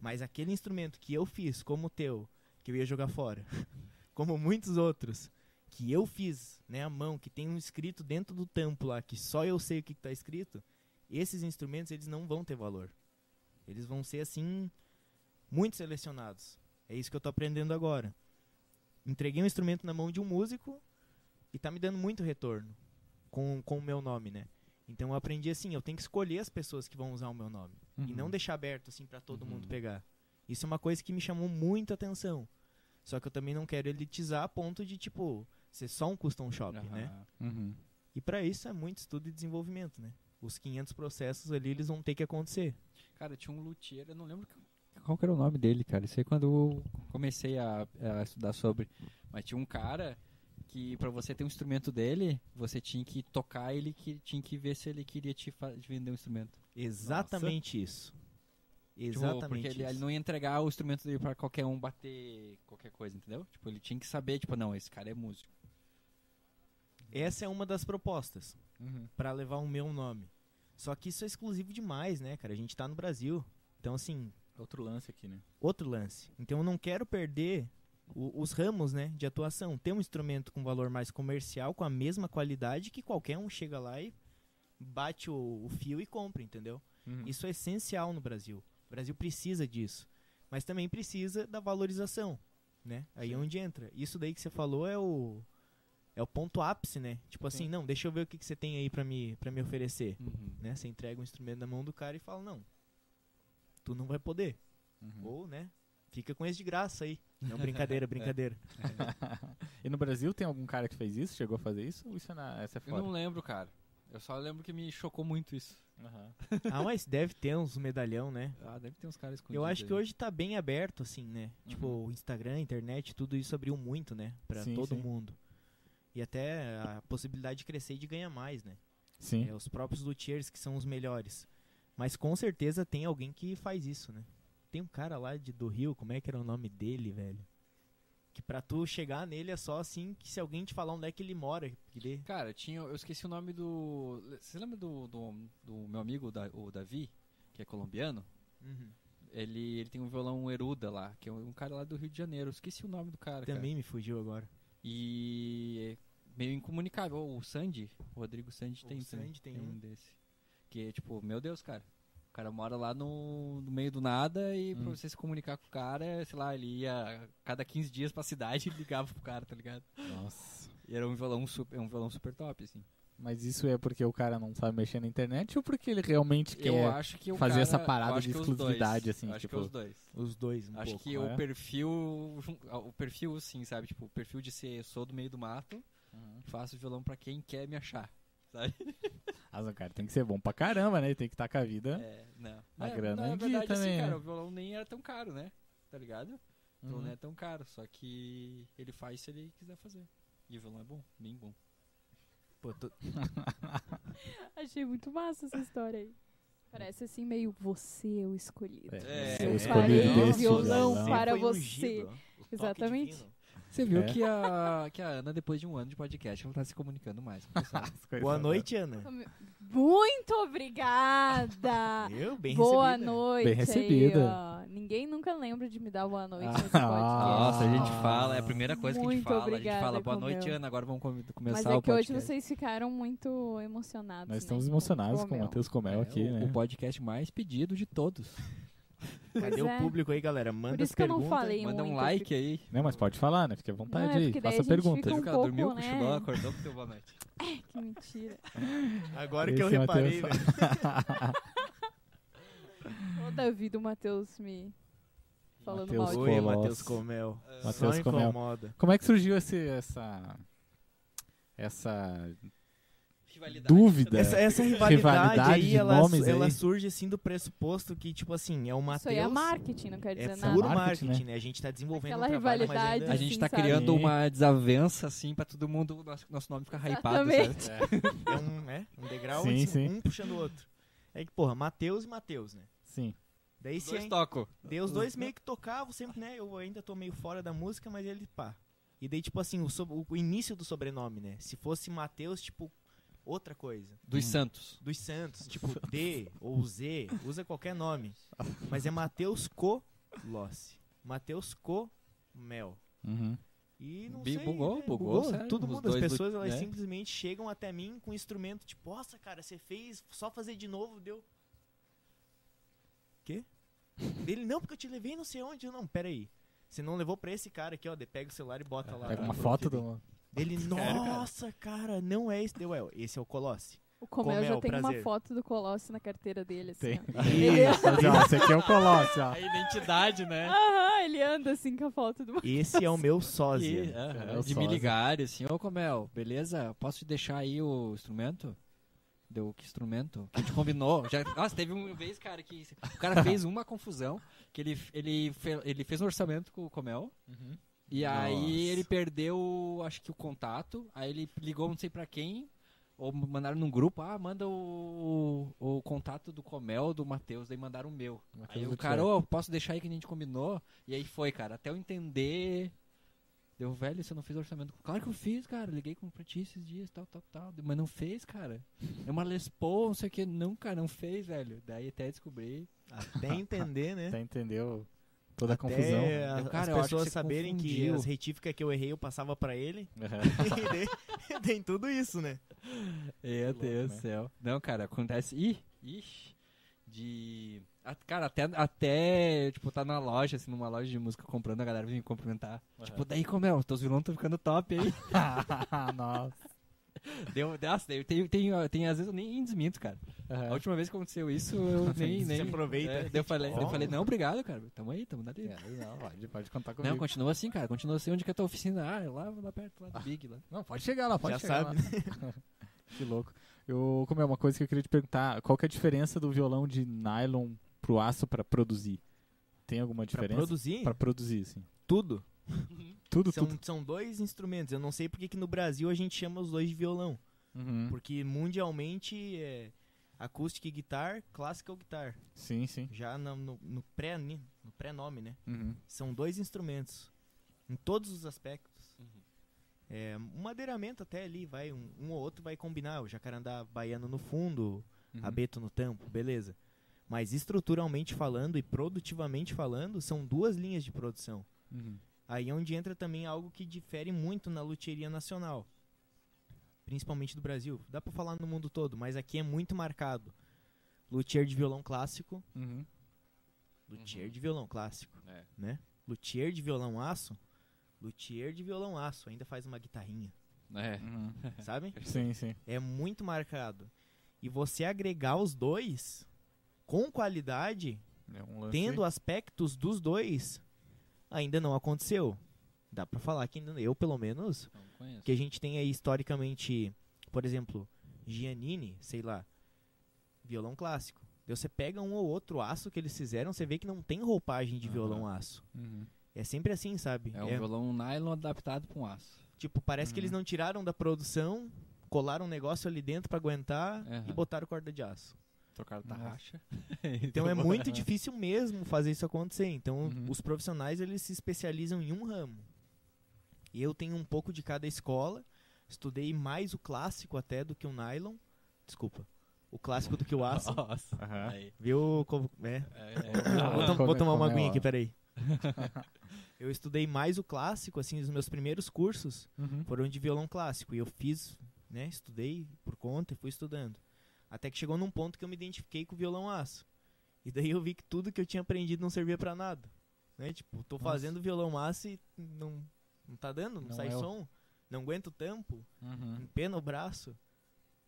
Mas aquele instrumento que eu fiz, como o teu, que eu ia jogar fora, como muitos outros, que eu fiz, né, à mão, que tem um escrito dentro do tampo lá, que só eu sei o que está escrito, esses instrumentos eles não vão ter valor. Eles vão ser assim muito selecionados. É isso que eu tô aprendendo agora. Entreguei um instrumento na mão de um músico e tá me dando muito retorno com, com o meu nome, né? Então eu aprendi assim, eu tenho que escolher as pessoas que vão usar o meu nome e Uhum. não deixar aberto assim para todo Uhum. mundo pegar. Isso é uma coisa que me chamou muita atenção. Só que eu também não quero elitizar a ponto de, tipo, ser só um custom shop, né? Uhum. E pra isso é muito estudo e desenvolvimento, né? Os 500 processos ali, eles vão ter que acontecer. Cara, tinha um luthier, eu não lembro que- qual que era o nome dele, cara. Isso aí quando eu comecei a, a estudar sobre. Mas tinha um cara que pra você ter um instrumento dele, você tinha que tocar ele, que tinha que ver se ele queria te vender um instrumento. Exatamente isso. Tipo, Exatamente porque ele, ele não ia entregar o instrumento dele pra qualquer um bater qualquer coisa, entendeu? Tipo, ele tinha que saber, tipo, não, esse cara é músico. Essa é uma das propostas. Uhum. Pra levar o meu nome. Só que isso é exclusivo demais, né, cara? A gente tá no Brasil. Então, assim, Outro lance aqui, né? outro lance. Então eu não quero perder o- os ramos, né, de atuação. Ter um instrumento com valor mais comercial, com a mesma qualidade que qualquer um chega lá e bate o, o fio e compra, entendeu? Uhum. Isso é essencial no Brasil. O Brasil precisa disso. Mas também precisa da valorização, né? Aí é onde entra. Isso daí que você falou é o é o ponto ápice, né? Tipo assim, Sim. não, deixa eu ver o que, que você tem aí pra me, pra me oferecer. Uhum. Né? Você entrega um instrumento na mão do cara e fala, não, tu não vai poder. Uhum. Ou, né, fica com esse de graça aí. Não, brincadeira, brincadeira. e no Brasil tem algum cara que fez isso? Chegou a fazer isso? Ou isso é, na, essa é Eu fora? não lembro, cara. Eu só lembro que me chocou muito isso. Aham. ah, mas deve ter uns medalhão, né? Ah, deve ter uns caras escondidos. Eu acho que aí. hoje tá bem aberto, assim, né? Tipo, Uhum. o Instagram, internet, tudo isso abriu muito, né? Pra Sim, todo sim. mundo. E até a possibilidade de crescer e de ganhar mais, né? Sim. É, os próprios luthiers que são os melhores. Mas com certeza tem alguém que faz isso, né? Tem um cara lá de, do Rio, como é que era o nome dele, velho? Que pra tu chegar nele é só assim que se alguém te falar onde é que ele mora. Que. Cara, tinha, eu esqueci o nome do. Você lembra do, do, do meu amigo, da- o Davi, que é colombiano? Uhum. Ele, ele tem um violão Eruda lá, que é um cara lá do Rio de Janeiro. Eu esqueci o nome do cara. cara. Também me fugiu agora. E é meio incomunicável. O Sandy, o Rodrigo Sandy O tem. Sandy tem um. desse. Que é tipo, meu Deus, cara. O cara mora lá no, no meio do nada e pra Hum. você se comunicar com o cara, sei lá, ele ia cada 15 dias pra cidade e ligava pro cara, tá ligado? Nossa. E era um violão super, um violão super top, assim. Mas isso é porque o cara não sabe mexer na internet ou porque ele realmente quer fazer cara- essa parada de exclusividade, assim, Eu acho tipo- que os dois. Os dois, um acho pouco. que é? o perfil, jun- o perfil sim, sabe, tipo, o perfil de ser sou do meio do mato, faço violão pra quem quer me achar, sabe? Mas o cara tem que ser bom pra caramba, né? Ele tem que estar com a vida. É, não. A Na- grana na em dia verdade, também, assim, cara, né? o violão nem era tão caro, né? Tá ligado? O violão Uhum. não é tão caro, só que ele faz se ele quiser fazer. E o violão é bom, bem bom. Pô, tu- Achei muito massa essa história aí. Parece assim, meio você é o escolhido. É, eu eu escolhi farei desse violão violão. para você. O Exatamente. divino. Você viu É. que, a, que a Ana, depois de um ano de podcast, ela tá se comunicando mais. com o pessoal. Boa noite, Ana. Muito obrigada! Eu, bem boa recebida. noite. Bem aí, recebida. ó. Ninguém nunca lembra de me dar boa noite Ah, nesse podcast. Nossa, a gente fala, é a primeira coisa que a gente Muito fala. a gente obrigada, fala, boa noite, Ana, agora vamos come- começar Mas o é que podcast. hoje vocês ficaram muito emocionados. Nós né, estamos emocionados com o. Matheus Comel É, aqui, o, né? o podcast mais pedido de todos. Cadê Pois o é. público aí, galera? Manda as que eu não perguntas. falei Manda um muito, like aí. Não, mas pode falar, né? Fique à Não, vontade é aí. Faça a gente perguntas. fica Viu um que ela dormiu, pouco, né? cochilou, acordou com teu boa noite. Que mentira. Agora que eu Esse reparei, Matheus- né? Ô, Davi do Matheus me falando Matheus mal de Oi. Matheus Comel. Matheus Só Comel. incomoda. Como é que surgiu esse, essa. Essa Rivalidade. dúvida? Essa, essa rivalidade, Rivalidade aí, de ela, nomes ela aí. surge assim do pressuposto que, tipo assim, é o Isso aí é Matheus. marketing, não quer É dizer puro nada. marketing, marketing, né? A gente tá desenvolvendo Aquela um trabalho, mas rivalidade, ainda A gente Sim, tá sabe? criando Sim. uma desavença, assim, pra todo mundo, nosso, nosso nome ficar hypado, sabe? é um, é, um degrau Sim, assim, sim. um puxando o outro. É que, porra, Matheus e Matheus, né? Sim. Daí Os se dois tocam. Daí os dois meio que tocavam sempre, né? Eu ainda tô meio fora da música, mas ele, pá. E daí, tipo assim, o, sob- o início do sobrenome, né? Se fosse Matheus, tipo, outra coisa. Dos Hum. Santos. Dos Santos, tipo D ou Z, usa qualquer nome. Mas é Matheus Colossi. Matheus Comel. Uhum. E não Bi- sei, bugou, né? bugou, sério, Todo mundo, as pessoas, elas né? simplesmente chegam até mim com um instrumento, tipo, nossa, cara, você fez, só fazer de novo, deu. Quê? Ele, não, porque eu te levei não sei onde. Eu, não, pera aí. Você não levou pra esse cara aqui, ó, de pega o celular e bota lá. Pega uma foto do. Ele, nossa, cara, não é esse. Deu, é, esse é o Colossi. O Comel, já Comel, tem uma prazer. foto do Colosso na carteira dele, assim. Tem. ó. Ele, Isso, esse aqui é o Colosso, ó. A identidade, né? Aham, ele anda assim com a foto do. Esse é o meu E, sósia. aham, É o de me sósia. ligar, assim, ô Comel, beleza? Posso te deixar aí o instrumento? Deu que instrumento? Que a gente combinou. Já, nossa, teve uma vez, cara, que o cara fez uma confusão, que ele, ele, fe- ele fez um orçamento com o Comel, e aí Nossa. ele perdeu, acho que o contato, aí ele ligou não sei pra quem, ou mandaram num grupo, ah, manda o, o, contato do Comel, do Matheus, daí mandaram o meu. Matheus Aí o cara, ô, posso deixar aí que a gente combinou? E aí foi, cara, até eu entender. Deu, velho, você não fez orçamento. Claro que eu fiz, cara. Liguei com pra ti esses dias, tal, tal, tal. Mas não fez, cara. É uma Les Paul, não sei o que. Não, cara, não fez, velho. Daí até descobri. Até entender, né? Até entendeu toda a confusão. a- Eu, cara, as eu acho que pessoas saberem que confundiu. as retíficas que eu errei eu passava pra ele. E daí- tem tudo isso, né? Meu Deus né? do céu. Não, cara, acontece. Ih, ixi. De. a- Cara, até, até, tipo, tá na loja, assim, numa loja de música comprando, a galera vem me cumprimentar. Tipo, daí como é? Os teus vilões estão ficando top aí. Nossa. Deu, nossa, tem, tem, tem, tem, às vezes eu nem desminto, cara. A Aham. última vez que aconteceu isso, eu nem. Você nem aproveita. É, eu falei, eu falei, não, obrigado, cara. Tamo aí, tamo na dele. É, não, pode, pode contar comigo. Não, continua assim, cara. Continua assim. Onde que é a tua oficina? Ah, é lá, lá perto, lá do Big. Lá. Não, pode chegar lá, pode Já chegar sabe, lá. Que louco. Eu, como é uma coisa que eu queria te perguntar, qual que é a diferença do violão de nylon pro aço pra produzir? Tem alguma Pra diferença? produzir Pra produzir, sim. tudo. Tudo, São, tudo. são dois instrumentos. Eu não sei porque que no Brasil a gente chama os dois de violão. Uhum. Porque mundialmente é acoustic guitar, classical guitar. Sim, sim. Já no, no, no pré, no pré-nome, né? Uhum. São dois instrumentos. Em todos os aspectos. Uhum. É, um madeiramento até ali, vai, um, um ou outro vai combinar. O jacarandá baiano no fundo, Uhum. abeto no tampo, beleza. Mas estruturalmente falando e produtivamente falando, são duas linhas de produção. Uhum. Aí é onde entra também algo que difere muito na luthieria nacional. Principalmente do Brasil. Dá pra falar no mundo todo, mas aqui é muito marcado. Luthier de violão clássico, Uhum. luthier Uhum. de violão clássico, É. né? Luthier de violão aço, luthier de violão aço, ainda faz uma guitarrinha, É. Uhum. sabe? Sim, sim. É muito marcado. E você agregar os dois com qualidade, É um lance... tendo aspectos dos dois, ainda não aconteceu. Dá pra falar que ainda- eu, pelo menos, que a gente tem aí historicamente, por exemplo, Giannini, sei lá, violão clássico. Você pega um ou outro aço que eles fizeram, você vê que não tem roupagem de Aham. violão aço. Uhum. É sempre assim, sabe? É um É, violão nylon adaptado pra um aço. tipo, parece que eles Uhum. não tiraram da produção, colaram um negócio ali dentro pra aguentar e botaram corda de aço. Trocaram tarraxa. Então é muito difícil mesmo fazer isso acontecer. Então Uhum. os profissionais eles se especializam em um ramo. E eu tenho um pouco de cada escola. Estudei mais o clássico até do que o nylon. Desculpa. O clássico do que o aço. Nossa. Viu? como- É. É, Ah, vou, tom- como vou é- tomar uma é, aguinha aqui, peraí. eu estudei mais o clássico, assim, os meus primeiros cursos Uhum. foram de violão clássico. E eu fiz, né, estudei por conta e fui estudando. Até que chegou num ponto que eu me identifiquei com o violão aço. E daí eu vi que tudo que eu tinha aprendido não servia pra nada. Né? Tipo, tô Nossa. fazendo violão aço e não, não tá dando, não, Não sai é o- som, não aguento o tampo, Uhum. empena o braço.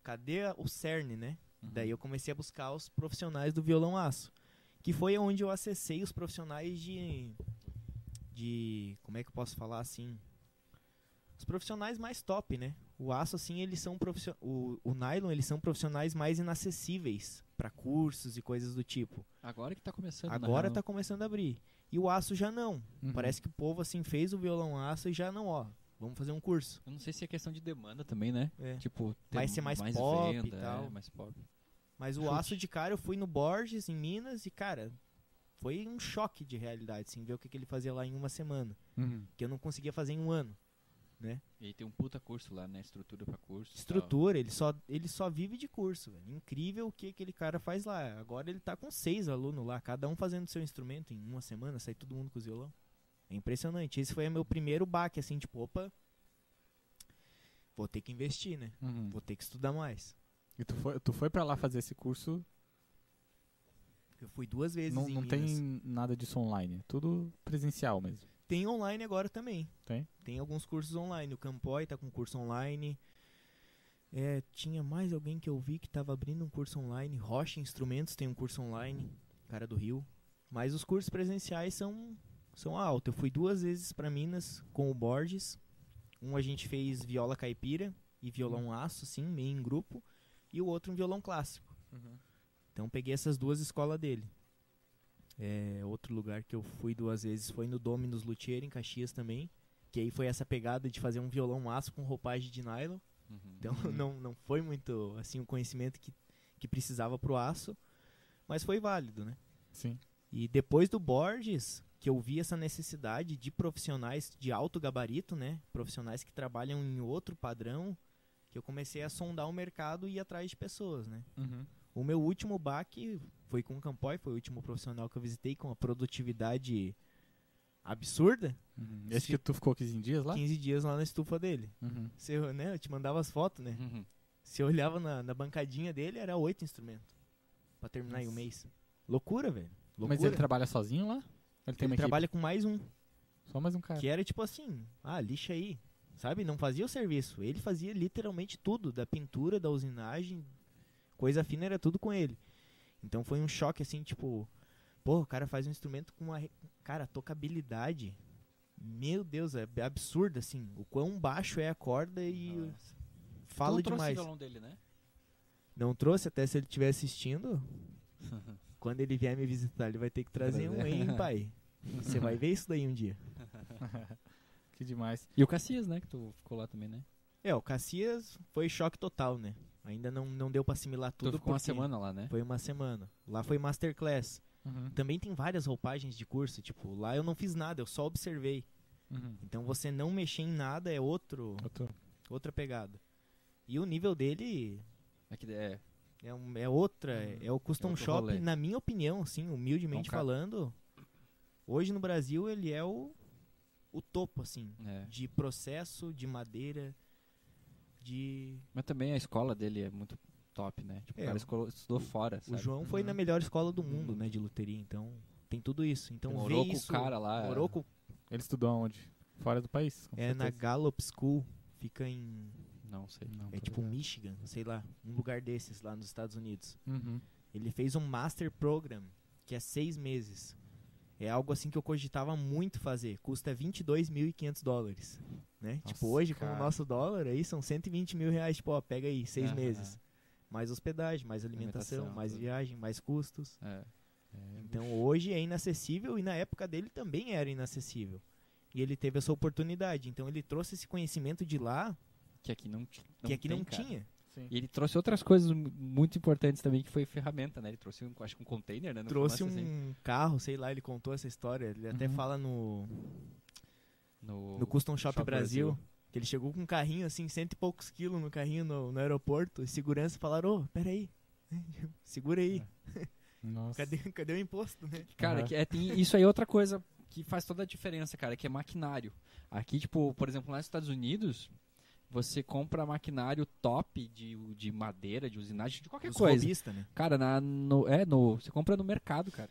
Cadê o cerne, né? Uhum. Daí eu comecei a buscar os profissionais do violão aço. Que foi onde eu acessei os profissionais de. De. Como é que eu posso falar assim? Os profissionais mais top, né? O aço, assim, eles são profissionais. O, o nylon, eles são profissionais mais inacessíveis para cursos e coisas do tipo. Agora que tá começando. Agora real. tá começando a abrir. E o aço já não. Uhum. Parece que o povo, assim, fez o violão aço e já não, ó. Vamos fazer um curso. Eu não sei se é questão de demanda também, né? É. Tipo, Vai ser mais pop e venda, tal. É, mais pop. Mas o Chute. aço de cara, eu fui no Borges, em Minas, e, cara, foi um choque de realidade, assim, ver o que, que ele fazia lá em uma semana. Uhum. Que eu não conseguia fazer em um ano. E aí tem um puta curso lá, né? Estrutura pra curso. e. Estrutura, ele só, ele só vive de curso, velho. Incrível o que aquele cara faz lá. Agora ele tá com seis alunos lá, cada um fazendo seu instrumento em uma semana, sai todo mundo com os violão. É impressionante. Esse foi o meu primeiro baque, assim, tipo, opa, vou ter que investir, né? Uhum. Vou ter que estudar mais. E tu foi, tu foi pra lá fazer esse curso, Eu fui duas vezes não, em não Minas. tem nada disso online, é tudo presencial mesmo. Tem online agora também. Tem? Tem alguns cursos online. O Campoy tá com curso online. É, tinha mais alguém que eu vi que tava abrindo um curso online. Rocha Instrumentos tem um curso online, cara do Rio. Mas os cursos presenciais são, são altos. Eu fui duas vezes para Minas com o Borges. Um a gente fez viola caipira e violão aço, assim, meio em grupo. E o outro um violão clássico. Então peguei essas duas escolas dele. É, outro lugar que eu fui duas vezes foi no Dominus Luthier, em Caxias também. Que aí foi essa pegada de fazer um violão aço com roupagem de nylon. Então não, não foi muito assim o conhecimento que, que precisava pro aço. Mas foi válido, né? Sim. E depois do Borges, que eu vi essa necessidade de profissionais de alto gabarito, né? Profissionais que trabalham em outro padrão, que eu comecei a sondar o mercado e ir atrás de pessoas, né? O meu último baque foi com o Campoy, foi o último profissional que eu visitei com uma produtividade absurda. Uhum. Esse que tu ficou 15 dias lá? 15 dias lá na estufa dele. Uhum. Você, né, eu te mandava as fotos, né? Uhum. Você olhava na, na bancadinha dele, era oito instrumentos. Pra terminar em um Nossa. mês. Loucura, velho. Loucura. Mas ele trabalha sozinho lá? Ele Ele equipe? trabalha com mais um. Só mais um cara. Que era tipo assim, ah, lixa aí. Sabe? Não fazia o serviço. Ele fazia literalmente tudo. Da pintura, da usinagem. Coisa fina era tudo com ele. Então foi um choque assim, tipo. Pô, o cara faz um instrumento com uma. Cara, tocabilidade. Meu Deus, é absurdo assim. O quão baixo é a corda e. Nossa. Fala Tu não trouxe demais. o violão dele, né? Não trouxe, até se ele estiver assistindo. quando ele vier me visitar, ele vai ter que trazer um, hein, pai? Você vai ver isso daí um dia. que demais. E o Cassias, né? Que tu ficou lá também, né? É, o Cassias foi choque total, né? Ainda não, não deu pra assimilar Tu tudo. ficou uma semana lá, né? Foi uma semana. Lá foi masterclass. Uhum. Também tem várias roupagens de curso. Tipo, lá eu não fiz nada, eu só observei. Uhum. Então você não mexer em nada é outro, Outro- outra pegada. E o nível dele É que é, é, um- é outra. É, é o custom É outro shop, rolê. na minha opinião, assim, humildemente É um ca- falando. Hoje no Brasil ele é o, o topo, assim. é. De processo, de madeira, de. Mas também a escola dele é muito top, né? Tipo, É, o cara escolou- estudou fora, O sabe? João foi Uhum. na melhor escola do mundo, né, de luteria. Então tem tudo isso. Então Morou com isso. o cara lá. Morou com Ele estudou aonde? Fora do país? com É na certeza. Gallup School, fica em. Não sei. Não, É tipo ligado. Michigan, sei lá, um lugar desses lá nos Estados Unidos. Uhum. Ele fez um Master Program, que é seis meses. É algo assim que eu cogitava muito fazer. Custa 22.500 dólares. Né? Nossa, tipo, hoje, com cara. o nosso dólar, aí são 120 mil reais. Tipo, ó, pega aí, seis Aham. meses. Mais hospedagem, mais alimentação, Alimentação, mais tudo. viagem, mais custos. É. Então hoje é inacessível e na época dele também era inacessível. E ele teve essa oportunidade. Então ele trouxe esse conhecimento de lá Que aqui não, ti- que aqui tem, não cara. tinha. Sim. E ele trouxe outras coisas mu- muito importantes também, que foi ferramenta, né? Ele trouxe, um, acho que um container, né? Não trouxe um assim, carro, sei lá, ele contou essa história. Ele até Uhum. fala no, no, no Custom Shop, Shop Brasil, Brasil. que ele chegou com um carrinho assim, cento e poucos quilos no carrinho no, no aeroporto. E segurança falaram: Ô, peraí, segura aí. Nossa. Cadê, cadê o imposto, né? Cara, Aham. que é, tem, isso aí é outra coisa que faz toda a diferença, cara, que é maquinário. Aqui, tipo, por exemplo, lá nos Estados Unidos, você compra maquinário top de, de madeira, de usinagem, de qualquer Os coisa. robista, né? Cara, na, no, é, no, você compra no mercado, cara.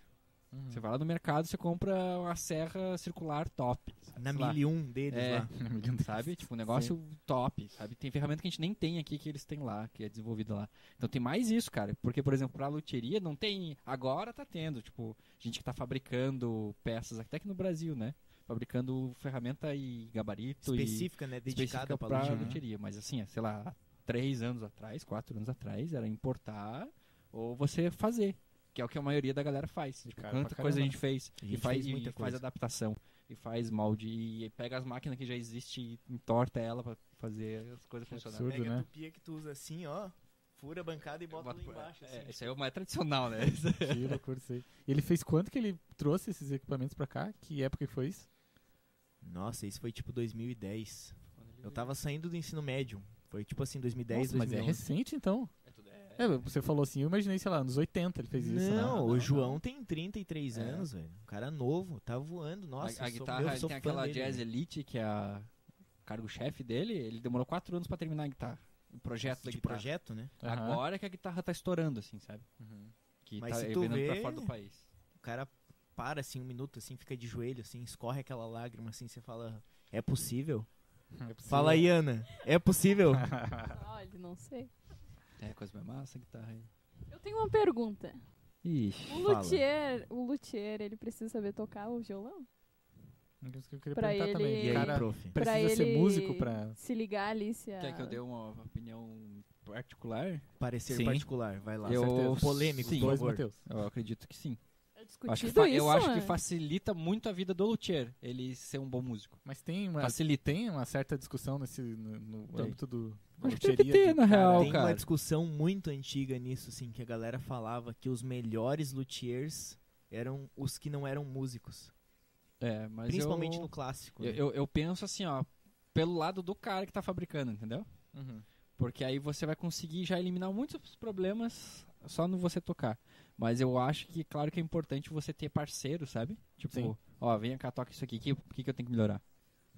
Uhum. Você vai lá no mercado, você compra uma serra circular top. Na sei lá. 1001 deles É. lá. sabe? Tipo, um negócio top, sabe? Tem ferramenta que a gente nem tem aqui que eles têm lá, que é desenvolvida lá. Então tem mais isso, cara. Porque, por exemplo, pra luthieria não tem. Agora tá tendo, tipo, gente que tá fabricando peças, até aqui no Brasil, né? Fabricando ferramenta e gabarito Específica, né? e Dedicada específica pra pra luthieria. né? luthieria. Mas assim, é, sei lá, há três anos atrás, quatro anos atrás, era importar ou você fazer. Que é o que a maioria da galera faz. Tipo, quanta coisa a gente fez. A e gente faz, fez muita e faz adaptação. E faz molde. E pega as máquinas que já existem e entorta ela pra fazer as coisas Que funcionarem. absurdo. Pega né? a tupia que tu usa assim, ó. Fura a bancada e bota, lá embaixo. é, assim. esse aí é o mais tradicional, né? Que loucura isso aí. E ele fez quanto que ele trouxe esses equipamentos pra cá? Que época que foi isso? Nossa, isso foi tipo 2010. Eu tava saindo do ensino médio. Foi tipo assim, 2010, Nossa, mas é 2011. recente então. É tudo- é- É, você falou assim, eu imaginei, sei lá, nos 80 ele fez isso. né? Não, não, o não. João tem 33 É. anos, velho. Um cara novo, tá voando. Nossa, a, a sou- guitarra, eu ele sou tem fã aquela dele, Jazz. Elite, que é a cargo-chefe dele. Ele demorou quatro anos pra terminar a guitarra. O projeto da de guitarra. projeto, né? Aham. Agora que a guitarra tá estourando, assim, sabe? Que Mas tá se tu vendendo pra vê- fora do país. O cara para assim um minuto, assim, fica de joelho, assim, escorre aquela lágrima, assim, você fala, é possível? É possível. Fala aí, Ana. É possível? Olha, não sei. É, coisa mais massa, a guitarra aí. Eu tenho uma pergunta. Ixi. O Fala. luthier, o luthier, ele precisa saber tocar o violão? Isso que eu queria Pra perguntar ele- também. E aí, cara prof? pra precisa ser ele músico pra... se ligar ali se a... Quer que eu dê uma opinião particular? Parecer Sim. particular, vai lá. Eu- certeza. Polêmico, Sim. por Dois, favor. Matheus. Eu acredito que sim. Eu acho, que, isso, eu acho que facilita muito a vida do luthier, ele ser um bom músico. Mas tem uma, Facilita. tem uma certa discussão nesse, no, no Tem. âmbito do... Acho que deve ter, de na cara- real, Tem cara. uma discussão muito antiga nisso, assim, que a galera falava que os melhores luthiers eram os que não eram músicos. É, mas principalmente eu, no clássico. eu, né? eu, eu penso assim, ó, pelo lado do cara que tá fabricando, entendeu? Uhum. Porque aí você vai conseguir já eliminar muitos problemas só no você tocar. Mas eu acho que, claro que é importante você ter parceiro, sabe? Tipo, Sim. ó, vem cá, toca isso aqui, o que, que, que eu tenho que melhorar?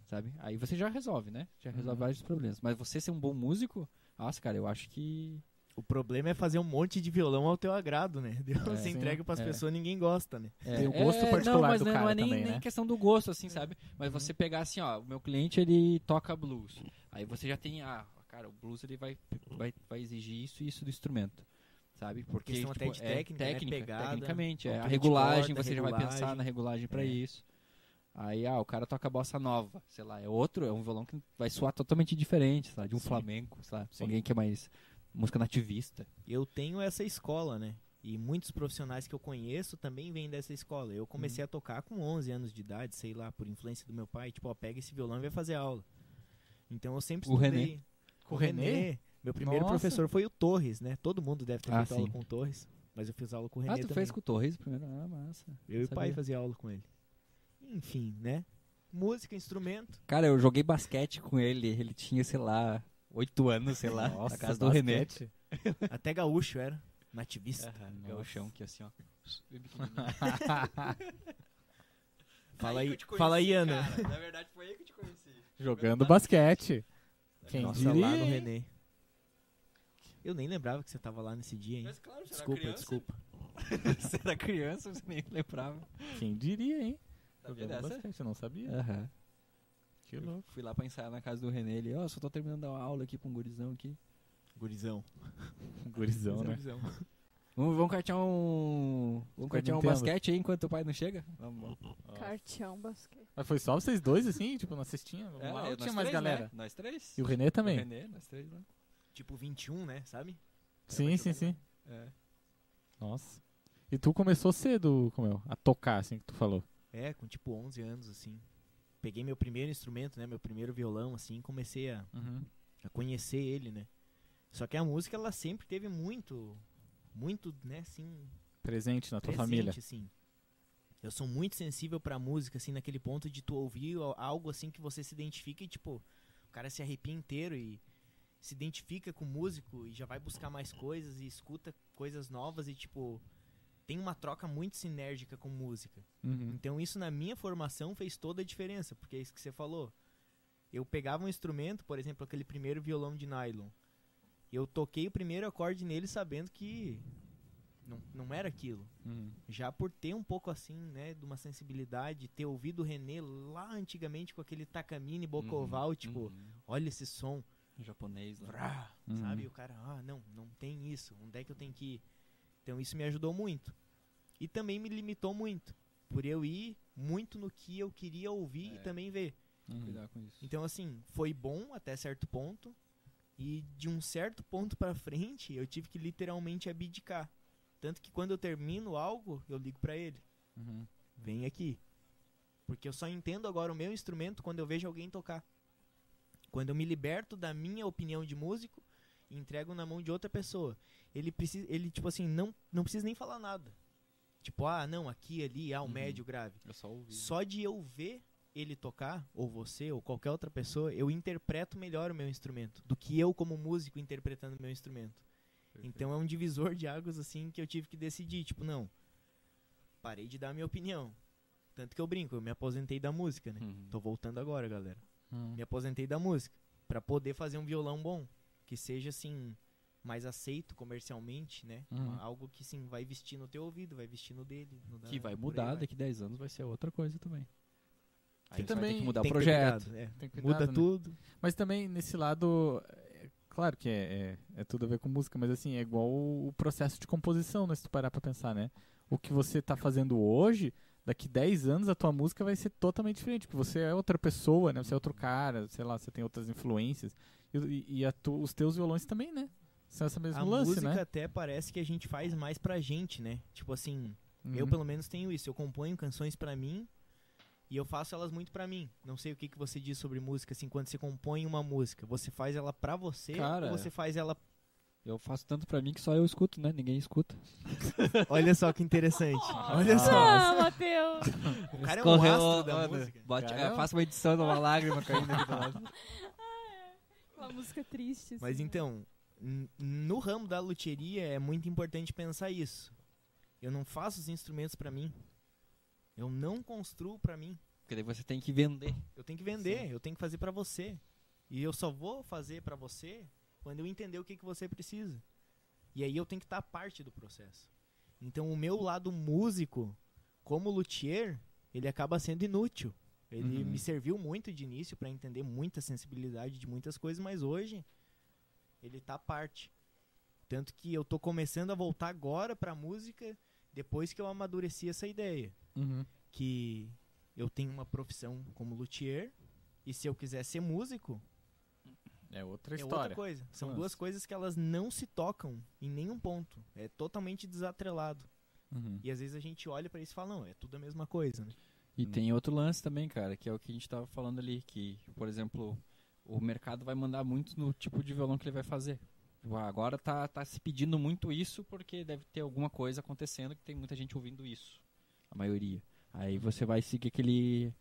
Sabe? Aí você já resolve, né? Já resolve Uhum. vários problemas. Mas você ser um bom músico, nossa, cara, eu acho que. O problema é fazer um monte de violão ao teu agrado, né? Deus É. entrega pras é. pessoas ninguém gosta, né? É, Tem o gosto é, particular não, mas do não, cara não é nem, também, nem né? questão do gosto, assim, sabe? Mas você pegar assim, ó, o meu cliente ele toca blues. Aí você já tem, ah, cara, o blues ele vai, vai, vai exigir isso e isso do instrumento. Sabe? Porque Questão tipo, até de é técnica, né? técnica, Pegada, tecnicamente, é. A regulagem, você já vai pensar regulagem. na regulagem pra É. isso. Aí, ah, o cara toca bossa nova, sei lá, é outro, é um violão que vai soar totalmente diferente, sei lá, de um Sim. flamenco, sei lá, Sim. alguém que é mais música nativista. Eu tenho essa escola, né? E muitos profissionais que eu conheço também vêm dessa escola. Eu comecei Uhum. a tocar com 11 anos de idade, sei lá, por influência do meu pai. Tipo, ó, pega esse violão e vai fazer aula. Então eu sempre O estudei. René? Com o René? Meu primeiro Nossa. professor foi o Torres, né? Todo mundo deve ter Ah, feito aula sim. com o Torres. Mas eu fiz aula com o René Ah, tu também. fez com o Torres primeiro? Ah, massa. Eu e o pai fazia aula com ele. Enfim, né? Música, instrumento. Cara, eu joguei basquete com ele, ele tinha, sei lá, oito anos, sei lá, na casa do René. Até gaúcho era. Nativista. É o chão que assim, ó. Fala Aí aí, conheci, fala aí, Ana. cara. Na verdade foi aí que eu te conheci. Jogando basquete. Quem Nossa, diria, lá no? René. Eu nem lembrava que você tava lá nesse dia, hein? Mas claro, você Desculpa, era criança. desculpa. você era criança, você nem lembrava. Quem diria, hein? Sabia dessa? basquete, eu não sabia. Aham. Que Eu louco. Fui lá pra ensaiar na casa do René, ele, ó, só tô terminando uma aula aqui pra um gurizão aqui. Gurizão. Gurizão, né? Gurizão. Vamos, vamos cartear um. Vamos cartear um basquete aí enquanto o pai não chega? Vamos, vamos. Carteão basquete. Mas foi só vocês dois, assim, tipo, na cestinha? É, Lá, nós ou tinha mais três, galera? Né? Nós três. E o René também? O René, nós três lá. Tipo 21, né? Sabe? Sim, sim, sim. É. Nossa. E tu começou cedo, como é, a tocar, assim, que tu falou. É, com tipo 11 anos, assim. Peguei meu primeiro instrumento, né? Meu primeiro violão, assim. Comecei a, a conhecer ele, né? Só que a música, ela sempre teve muito, muito, né, assim, Presente na tua presente, família. assim. Eu sou muito sensível pra música, assim, naquele ponto de tu ouvir al- algo, assim, que você se identifica e, tipo, o cara se arrepia inteiro e se identifica com o músico e já vai buscar mais coisas e escuta coisas novas e, tipo, tem uma troca muito sinérgica com música. Uhum. Então isso na minha formação fez toda a diferença, porque é isso que você falou. Eu pegava um instrumento, por exemplo, aquele primeiro violão de nylon. Eu toquei o primeiro acorde nele sabendo que não, não era aquilo. Uhum. Já por ter um pouco assim, né, de uma sensibilidade, ter ouvido o René lá antigamente com aquele Takamine Bocoval, tipo, Uhum. olha esse som, Japonês lá. vrá, Uhum. sabe? E o cara, ah, não, não tem isso, onde é que eu tenho que ir? Então isso me ajudou muito. E também me limitou muito, por eu ir muito no que eu queria ouvir e É. também ver. Uhum. Cuidar com isso. Então assim, foi bom até certo ponto, e de um certo ponto pra frente, eu tive que literalmente abdicar. Tanto que quando eu termino algo, eu ligo pra ele, Uhum. vem aqui. Porque eu só entendo agora o meu instrumento quando eu vejo alguém tocar. Quando eu me liberto da minha opinião de músico e entrego na mão de outra pessoa. Ele precisa, ele tipo assim, não não precisa nem falar nada. Tipo, ah, não, aqui, ali, ah, o Uhum. médio, grave. Eu só ouvi. Só de eu ver ele tocar, ou você, ou qualquer outra pessoa, eu interpreto melhor o meu instrumento do que eu como músico interpretando o meu instrumento. Então é um divisor de águas assim que eu tive que decidir, tipo, não. Parei de dar a minha opinião. Tanto que eu brinco, eu me aposentei da música, né? Uhum. Tô voltando agora, galera. Uhum. Me aposentei da música Pra poder fazer um violão bom, que seja assim mais aceito comercialmente, né? Uma- Algo que sim vai vestir no teu ouvido, vai vestir no dele, no da- Que vai por aí mudar, daqui 10 anos vai ser outra coisa também. Aí Que também que mudar Tem o projeto. cuidado, é. Tem cuidado, Muda né? tudo. Mas também nesse lado, é, claro que é, é, é tudo a ver com música, mas assim, é igual o, o processo de composição, né? Se tu parar pra pensar, né? O que você tá fazendo hoje, daqui 10 anos a tua música vai ser totalmente diferente, porque você é outra pessoa, né? Você é outro cara, sei lá, você tem outras influências. E, e- tu- os teus violões também, né? São essa mesmo A lance, música né? até parece que a gente faz mais pra gente, né? Tipo assim, eu Uhum. pelo menos tenho isso. Eu componho canções pra mim e eu faço elas muito pra mim. Não sei o que, que você diz sobre música, assim, quando você compõe uma música, você faz ela pra você Cara, ou você faz ela... Eu faço tanto pra mim que só eu escuto, né? Ninguém escuta. Olha só que interessante. Olha Ah. só. Ah, Matheus! O cara é um Escorreu, astro da mano. música. Bote, Cara, é, é um- faça uma edição de uma lágrima caindo aqui do lado. Uma música triste. Mas assim, né? então, n- no ramo da luthieria é muito importante pensar isso. Eu não faço os instrumentos pra mim. Eu não construo pra mim. Porque daí você tem que vender. Eu tenho que vender, eu tenho que fazer pra você. E eu só vou fazer pra você quando eu entender o que, que você precisa. E aí eu tenho que estar parte do processo. Então o meu lado músico, como luthier, ele acaba sendo inútil. Ele Uhum. me serviu muito de início pra entender muita sensibilidade de muitas coisas, mas hoje ele tá parte. Tanto que eu tô começando a voltar agora pra música depois que eu amadureci essa ideia Uhum. que eu tenho uma profissão como luthier e se eu quiser ser músico É outra é história. outra coisa. São Nossa. duas coisas que elas não se tocam em nenhum ponto. É totalmente desatrelado. Uhum. E às vezes a gente olha pra isso e fala, não, é tudo a mesma coisa, né? E Hum. tem outro lance também, cara, que é o que a gente tava falando ali, que, por exemplo, o mercado vai mandar muito no tipo de violão que ele vai fazer. Tipo, ah, Agora tá, tá se pedindo muito isso porque deve ter alguma coisa acontecendo que tem muita gente ouvindo isso. A maioria. Aí você vai seguir aquele,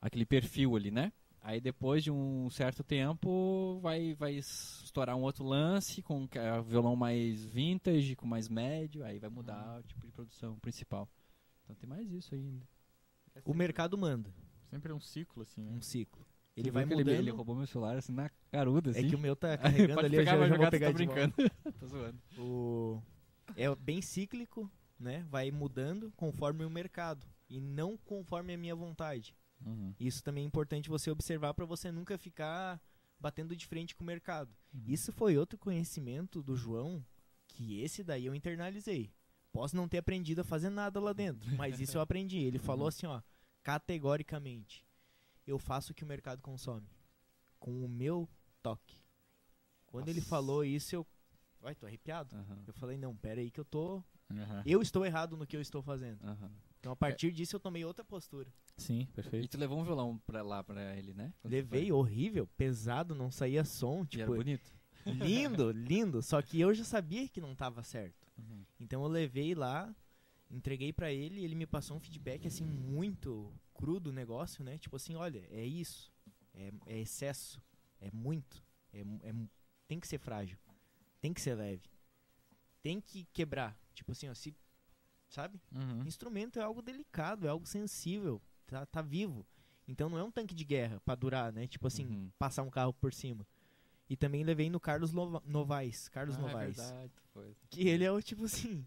aquele perfil ali, né? Aí depois de um certo tempo vai, vai estourar um outro lance com é violão mais vintage, com mais médio, aí vai mudar o tipo de produção principal. Então tem mais isso ainda. O mercado manda Sempre é um ciclo, assim, né? um ciclo. Você Ele vai mudando. ele, ele roubou meu celular assim na caruda, assim. É que o meu tá carregando ali, eu pegar, já, vai já vou jogar, pegar de volta. brincando. tô zoando. O... É bem cíclico, né? Vai mudando conforme o mercado e não conforme a minha vontade. Uhum. Isso também é importante você observar para você nunca ficar batendo de frente com o mercado. Isso foi outro conhecimento do João que esse daí eu internalizei. Posso não ter aprendido a fazer nada lá dentro, mas isso eu aprendi. Ele falou assim, ó, categoricamente, eu faço o que o mercado consome com o meu toque. Quando ele Nossa. falou isso, eu, ai, tô arrepiado. Aham, Eu falei, não, pera aí que eu tô, eu estou errado no que eu estou fazendo. Então a partir disso eu tomei outra postura. Sim, E perfeito. tu levou um violão pra lá pra ele, né? Quando Levei horrível, pesado, não saía som, foi? E era tipo, bonito. lindo, lindo, só que eu já sabia que não tava certo. Então eu levei lá, entreguei pra ele, e ele me passou um feedback assim muito cru do negócio, né? Tipo assim, olha, é isso, é, é excesso, é muito, é, é tem que ser frágil, tem que ser leve, tem que quebrar, tipo assim, ó, se, sabe? Uhum. Instrumento é algo delicado, é algo sensível, tá, tá vivo. Então não é um tanque de guerra pra durar, né? Tipo assim, Uhum. passar um carro por cima. E também levei no Carlos Nova- Novaes, Carlos Ah, é Novaes. verdade, foi. Que ele é o tipo assim.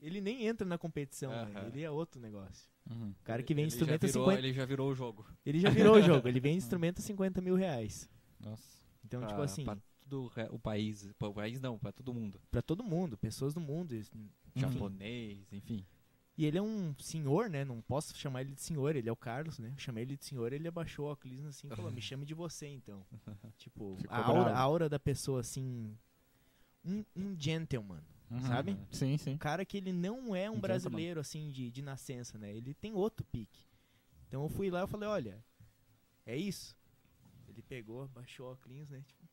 Ele nem entra na competição, né? Aham. Ele é outro negócio. Uhum. O cara que já instrumento virou- 50. Ele já virou o jogo. Ele já virou o jogo, ele vem instrumento a 50 mil reais. Nossa. Então, pra, tipo assim, Pra todo o país. Pra o país não, pra todo mundo. pra todo mundo, pessoas do mundo. Enfim. Japonês, enfim. E ele é um senhor, né? Não posso chamar ele de senhor, ele é o Carlos, né? Eu chamei ele de senhor, ele abaixou o óculos assim e falou: me chame de você então. tipo, a aura, a aura da pessoa assim. Um, um gentleman. Uhum. Sabe? Sim, sim. Um cara que ele não é um Um brasileiro assim de, de nascença, né? Ele tem outro pique. Então eu fui lá e falei, olha, é isso. Ele pegou, baixou o óculos, né? Tipo,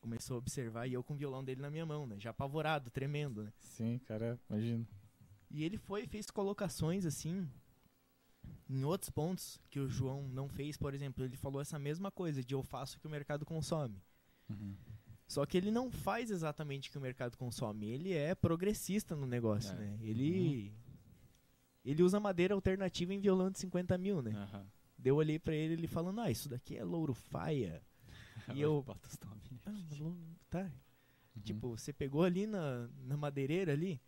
começou a observar e eu com o violão dele na minha mão, né? Já apavorado, tremendo, né? Sim, cara, imagino. E ele foi fez colocações assim em outros pontos que o João não fez, por exemplo, ele falou essa mesma coisa de eu faço o que o mercado consome. Uhum. Só que ele não faz exatamente o que o mercado consome. Ele é progressista no negócio, É. né? Ele. Ele usa madeira alternativa em violão de 50 mil, né? Aham. Deu olhei pra ele ele falando, ah, isso daqui é louro faia. E eu. Bota os nomes. Ah, tá. Uhum. Tipo, você pegou ali na, na madeireira ali.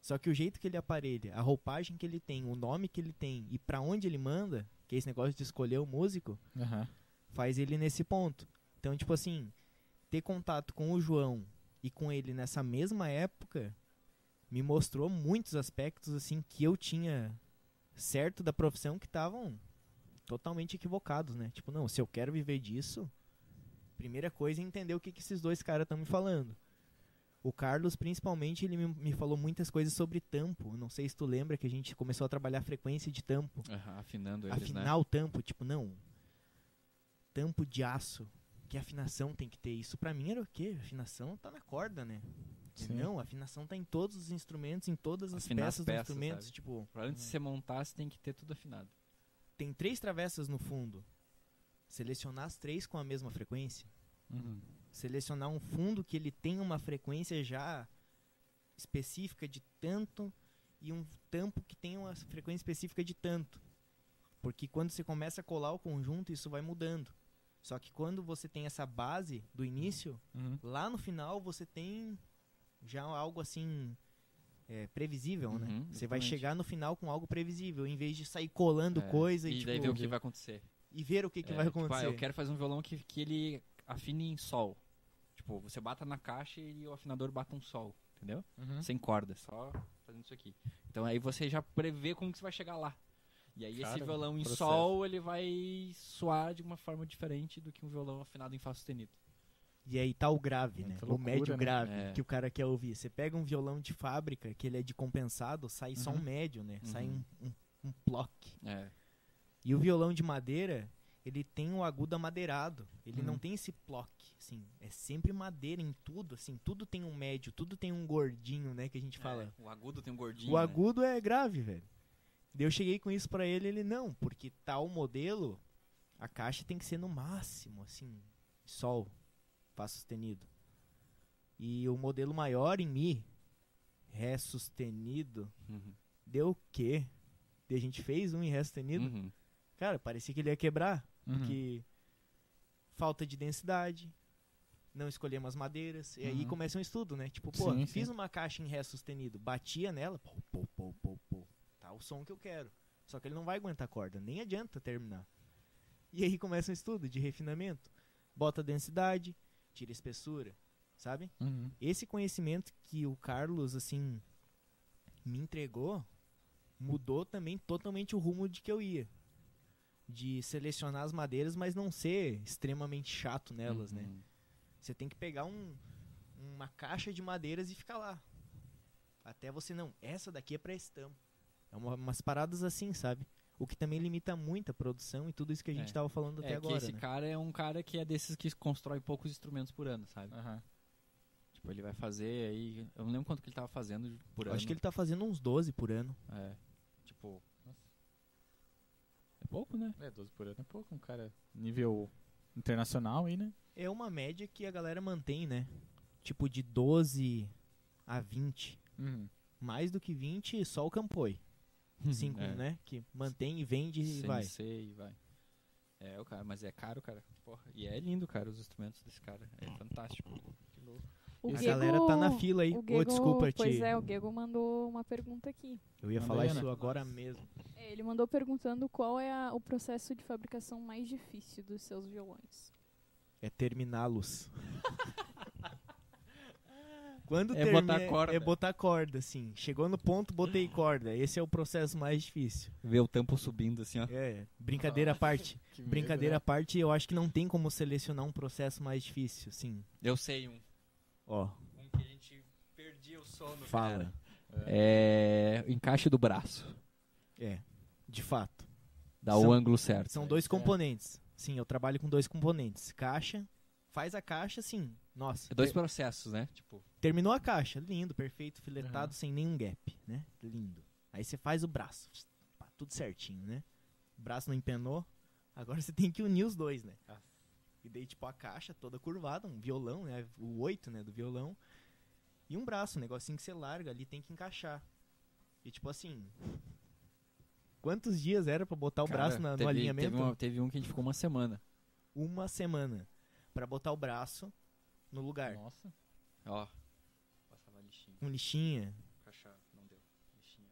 Só que o jeito que ele aparelha, a roupagem que ele tem, o nome que ele tem e pra onde ele manda, que é esse negócio de escolher o músico, Aham. faz ele nesse ponto. Então, tipo assim, ter contato com o João e com ele nessa mesma época me mostrou muitos aspectos assim que eu tinha certo da profissão que estavam totalmente equivocados, né? Tipo, não, se eu quero viver disso, primeira coisa é entender o que, que esses dois caras estão me falando. O Carlos, principalmente, ele me, me falou muitas coisas sobre tampo. Não sei se tu lembra que a gente começou a trabalhar a frequência de tampo Aham, afinando eles, né? afinar o tampo, tipo, não. Tampo de aço. Que afinação tem que ter? Isso pra mim era o quê? Afinação tá na corda, né? Sim. Não, afinação tá em todos os instrumentos, em todas as Afinar as peças, peças, dos instrumentos. sabe? Tipo, Pra antes de você montar, você tem que ter tudo afinado. tem três travessas no fundo. Selecionar as três com a mesma frequência. Uhum. Selecionar um fundo que ele tem uma frequência já específica de tanto e um tampo que tem uma frequência específica de tanto. Porque quando você começa a colar o conjunto, isso vai mudando. Só que quando você tem essa base do início, Uhum. lá no final você tem já algo assim é, previsível, né? Uhum, Você vai exatamente. chegar no final com algo previsível, em vez de sair colando É, coisa e, e daí tipo, ver o que vai acontecer. E ver o que, que É, vai tipo, ah, acontecer. eu quero fazer um violão que, que ele afine em sol. Tipo, você bata na caixa e o afinador bata um sol, entendeu? Uhum. Sem corda, só fazendo isso aqui. Então aí você já prevê como que você vai chegar lá. E aí Cara, esse violão em processo. sol, ele vai soar de uma forma diferente do que um violão afinado em fá sustenido. E aí tá o grave, né? Muita o loucura, médio né? grave É. que o cara quer ouvir. Você pega um violão de fábrica, que ele é de compensado, sai só Uhum. um médio, né? Sai Uhum. um, um, um block. É. E o violão de madeira, ele tem o agudo amadeirado. Ele Uhum. não tem esse block, assim. É sempre madeira em tudo, assim. Tudo tem um médio, tudo tem um gordinho, né? Que a gente fala. É, o agudo tem um gordinho. O né? agudo é grave, velho. Daí eu cheguei com isso pra ele, ele não, porque tal modelo, a caixa tem que ser no máximo, assim, sol, fá sustenido. E o modelo maior em mi, ré sustenido, Uhum. deu o quê? Daí a gente fez um em ré sustenido, Uhum. Cara, parecia que ele ia quebrar, Uhum. porque falta de densidade, não escolhemos as madeiras, e aí Uhum. começa um estudo, né? Tipo, pô, Sim, fiz sim. uma caixa em ré sustenido, batia nela, pô, pô, pô, pô, pô, tá o som que eu quero. Só que ele não vai aguentar a corda, nem adianta terminar. E aí começa um estudo de refinamento, bota densidade, tira espessura, sabe? Uhum. Esse conhecimento que o Carlos, assim, me entregou, mudou também totalmente o rumo de que eu ia. De selecionar as madeiras, mas não ser extremamente chato nelas, né? Uhum. Você tem que pegar um, uma caixa de madeiras e ficar lá. Até você não, essa daqui é pra estampa. É uma, umas paradas assim, sabe? O que também limita muito a produção e tudo isso que a gente É. tava falando até É agora, que esse né? cara é um cara que é desses que constrói poucos instrumentos por ano, sabe? Aham. Tipo, ele vai fazer aí. Eu não lembro quanto que ele tava fazendo por Eu ano. acho que ele tá fazendo uns 12 por ano. É. Tipo. É pouco, né? É, 12 por ano é pouco, um cara nível internacional aí, né? É uma média que a galera mantém, né? Tipo de 12 a 20. Uhum. Mais do que 20, só o Campoi. 5, É. né? Que mantém e vende e vai. E vai. É, o cara, mas é caro, cara. Porra. E é lindo, cara, os instrumentos desse cara. É fantástico. Que louco. O a Gego- galera tá na fila aí. o Ô, Gego- desculpa, Pois te... é, o Gego mandou uma pergunta aqui. Eu ia falar isso Ana. agora mesmo. É, ele mandou perguntando qual é a- o processo de fabricação mais difícil dos seus violões. É terminá-los. Quando É termina, botar corda. É botar corda, assim. Chegou no ponto, botei corda. Esse é o processo mais difícil. Ver o tampo subindo assim, ó. É, brincadeira à parte. Brincadeira à né? parte, eu acho que não tem como selecionar um processo mais difícil, assim. Eu sei um. Ó, Um que a gente perdia o sono. fala. É. Encaixe do braço. É, de fato. Dá São- o ângulo certo. São dois é. componentes. Sim, eu trabalho com dois componentes. Caixa, faz a caixa, sim. Nossa. É dois processos, né? Tipo. terminou a caixa, lindo, perfeito, filetado, Uhum. sem nenhum gap, né? Lindo. Aí você faz o braço, pá, tudo certinho, né? O braço não empenou, agora você tem que unir os dois, né? Ah. E dei tipo, a caixa toda curvada, um violão, né? O 8, né? Do violão. E um braço, um negocinho que você larga ali, tem que encaixar. E, tipo assim. Quantos dias era para botar o Cara, braço na, teve, no alinhamento? Teve, uma, teve um que a gente ficou uma semana. Uma semana. para botar o braço no lugar. Nossa. Ó. Passava lixinha. Um lixinha. Caixa, não deu.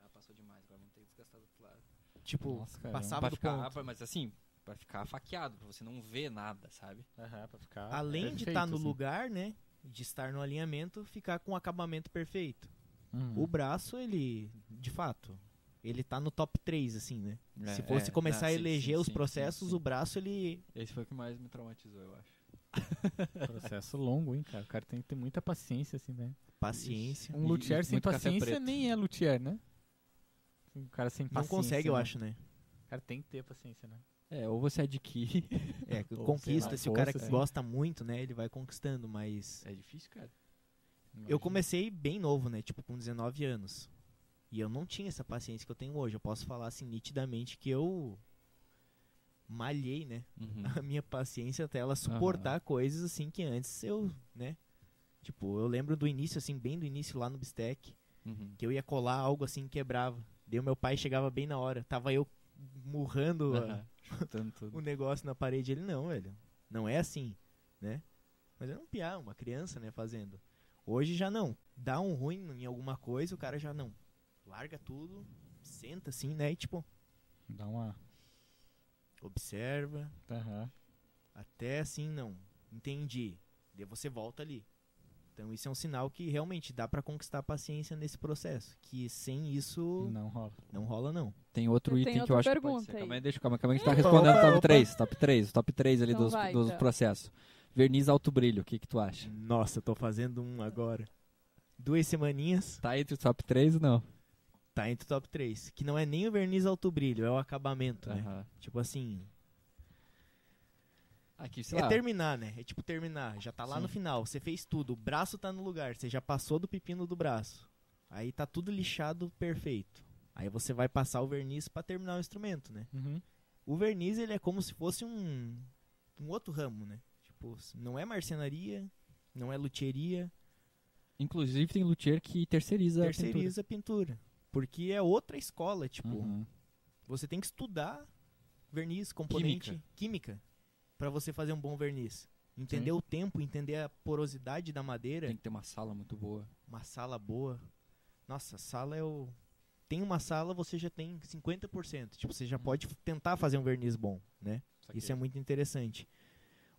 Ah, passou demais, agora não tem desgastado do outro lado. Tipo, Nossa, passava do ponto. Ah, mas assim, pra ficar faqueado, pra você não ver nada, sabe? Aham, pra ficar Além de perfeito, estar no assim. lugar, né? De estar no alinhamento, ficar com o acabamento perfeito. Uhum. O braço, ele, de fato, ele tá no top 3, assim, né? É, Se fosse é, começar não, a eleger sim, os sim, processos, sim, o braço, ele. Esse foi o que mais me traumatizou, eu acho. Processo longo, hein, cara. O cara tem que ter muita paciência, assim, né? Paciência. Um luthier e sem paciência nem é luthier, né? Um cara sem Não paciência. consegue, eu né? acho, né? O cara tem que ter paciência, né? É, ou você adquire. É, conquista. lá, se o cara força, que sim. gosta muito, né? Ele vai conquistando, mas. É difícil, cara. Eu comecei bem novo, né? Tipo, com 19 anos. E eu não tinha essa paciência que eu tenho hoje. Eu posso falar assim nitidamente que eu malhei, né? Uhum. A minha paciência até ela suportar coisas assim que antes eu, né? Tipo, eu lembro do início, assim, bem do início lá no Bistec, Uhum. que eu ia colar algo assim quebrava. Daí o meu pai chegava bem na hora. Tava eu murrando a-. o negócio na parede. Ele, não, velho. Não é assim, né? Mas era um piá, uma criança, né, fazendo. Hoje já não. Dá um ruim em alguma coisa, o cara já não. Larga tudo, senta assim, né? E tipo, Dá uma. observa. Aham. Até assim, não. Entendi. Daí você volta ali. Então isso é um sinal que realmente dá pra conquistar a paciência nesse processo. Que sem isso Não rola. não rola, não. Tem outro Eu item que eu acho que pode ser. aí. Calma aí, deixa, calma, calma, a gente tá Opa, respondendo opa, top opa. 3, top 3, top 3 ali Então dos, vai, dos então. processos. Verniz alto brilho, o que que tu acha? Nossa, eu tô fazendo um agora. Duas semaninhas, Tá entre os top 3 ou não? tá entre o top 3. Que não é nem o verniz alto brilho, é o acabamento, né? Aham. Tipo assim, Aqui, sei é lá. terminar, né? É tipo terminar. Já tá lá Sim. no final. Você fez tudo. O braço tá no lugar. Você já passou do pepino do braço. Aí tá tudo lixado perfeito. Aí você vai passar o verniz pra terminar o instrumento, né? Uhum. O verniz, ele é como se fosse um, um outro ramo, né? Tipo, não é marcenaria, não é luthieria, Inclusive tem luthier que terceiriza, a pintura. terceiriza a pintura. Porque é outra escola, tipo, Uhum. você tem que estudar verniz, componente, Química. química, pra você fazer um bom verniz. Entender Sim. o tempo, entender a porosidade da madeira, Tem que ter uma sala muito boa. uma sala boa. Nossa, sala é o tem uma sala, você já tem 50%. Tipo, você já pode tentar fazer um verniz bom, né? Isso é muito interessante.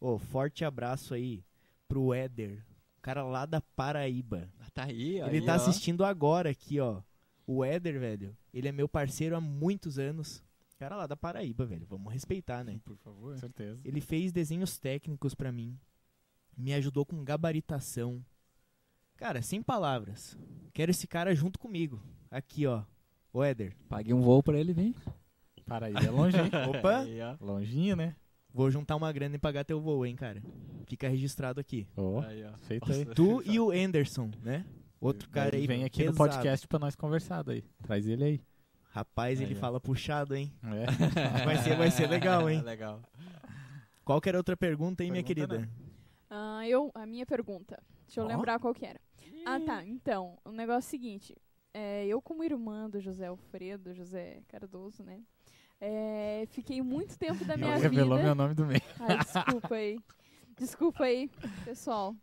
Ô, forte abraço aí pro Éder, o cara lá da Paraíba. Ah, Tá aí, Ele aí, tá ó. assistindo agora aqui, ó. O Éder, velho, ele é meu parceiro há muitos anos. Cara lá da Paraíba, velho. Vamos respeitar, né? Por favor. Com certeza. Ele fez desenhos técnicos pra mim. Me ajudou com gabaritação. Cara, sem palavras. Quero esse cara junto comigo. Aqui, ó. O Éder. Paguei um voo pra ele vir. Para aí, é longe, hein? Opa! Aí, ó. Longinho, né? Vou juntar uma grana e pagar teu voo, hein, cara. Fica registrado aqui. Ó, Aí, ó. feito aí. Tu e o Anderson, né? Outro cara Ele aí. vem aqui no pesado. podcast pra nós conversar daí. Traz ele aí. Rapaz, ele fala puxado, hein? É. Vai ser, vai ser legal, hein? legal. Qual que era outra pergunta minha Pergunta, querida? Ah, eu, a minha pergunta. Deixa eu Ó. lembrar qual que era. Ah, tá. Então, o negócio é o seguinte. É, eu, como irmã do José Alfredo, José Cardoso, né? é, fiquei muito tempo da minha Ela vida. revelou meu nome do meio. Ai, desculpa aí. Desculpa aí, pessoal.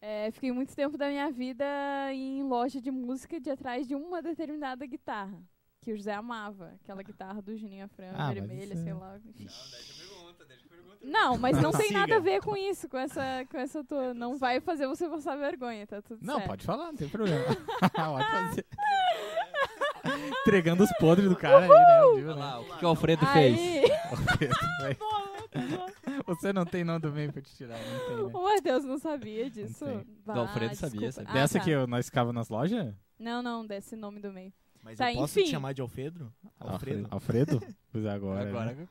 É, fiquei muito tempo da minha vida em loja de música de atrás de uma determinada guitarra. Que o José amava. Aquela guitarra do Juninho Afran, Ah, vermelha, isso é- sei lá. Enfim. Não, mas não tem nada a ver com isso, com essa, com essa tua. Não vai fazer você passar vergonha, tá tudo Não, certo. pode falar, não tem problema. pode fazer. Entregando os podres do cara aí, né? Viu, né? lá, o que, que o Alfredo fez? Aí, Você não tem nome do meio pra te tirar, não tem, né? o Matheus não sabia disso. tem. Bah, Do Alfredo sabia, desculpa. sabia. Ah, Dessa tá. que nós ficava nas lojas? Não, não, desse nome do meio. Mas Tá, eu posso enfim. te chamar de Alfredo? Alfredo? Alfredo? Pois é, agora. Agora, né?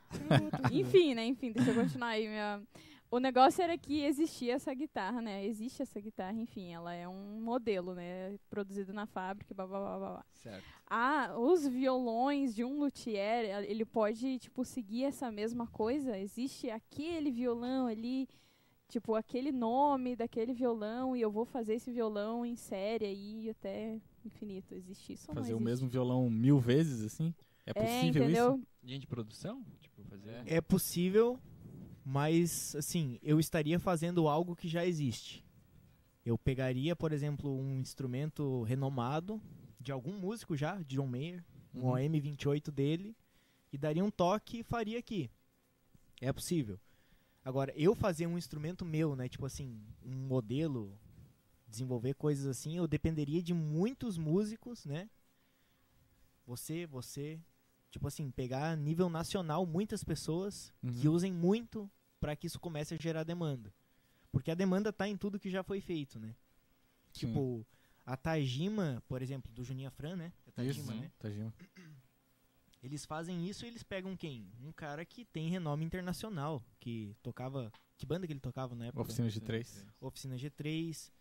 Enfim, né? Enfim, deixa eu continuar aí. Minha... O negócio era que existia essa guitarra, né? Existe essa guitarra, enfim, ela é um modelo, né? Produzido na fábrica, blá blá blá. blá. Certo. Ah, os violões de um luthier, ele pode, tipo, seguir essa mesma coisa? Existe aquele violão ali, tipo, aquele nome daquele violão, e eu vou fazer esse violão em série aí até infinito. Existe isso Fazer o existe? mesmo violão mil vezes, assim? É É, possível entendeu? isso? Linha de produção? Tipo, fazer... É possível, mas assim, eu estaria fazendo algo que já existe. Eu pegaria, por exemplo, um instrumento renomado de algum músico já, de John Mayer, um Uhum. OM28 dele, e daria um toque e faria aqui. É possível. Agora, eu fazer um instrumento meu, né? Tipo assim, um modelo, desenvolver coisas assim, eu dependeria de muitos músicos, né? Você, você, tipo assim, pegar a nível nacional muitas pessoas que Uhum. usem muito para que isso comece a gerar demanda. Porque a demanda tá em tudo que já foi feito, né? Sim. Tipo, a Tajima, por exemplo, do Juninho Fran, né? É Tajima, Isso, né? Tajima. Eles fazem isso e eles pegam quem? Um cara que tem renome internacional, que tocava. Que banda que ele tocava na época? Oficina de três. Oficina G3.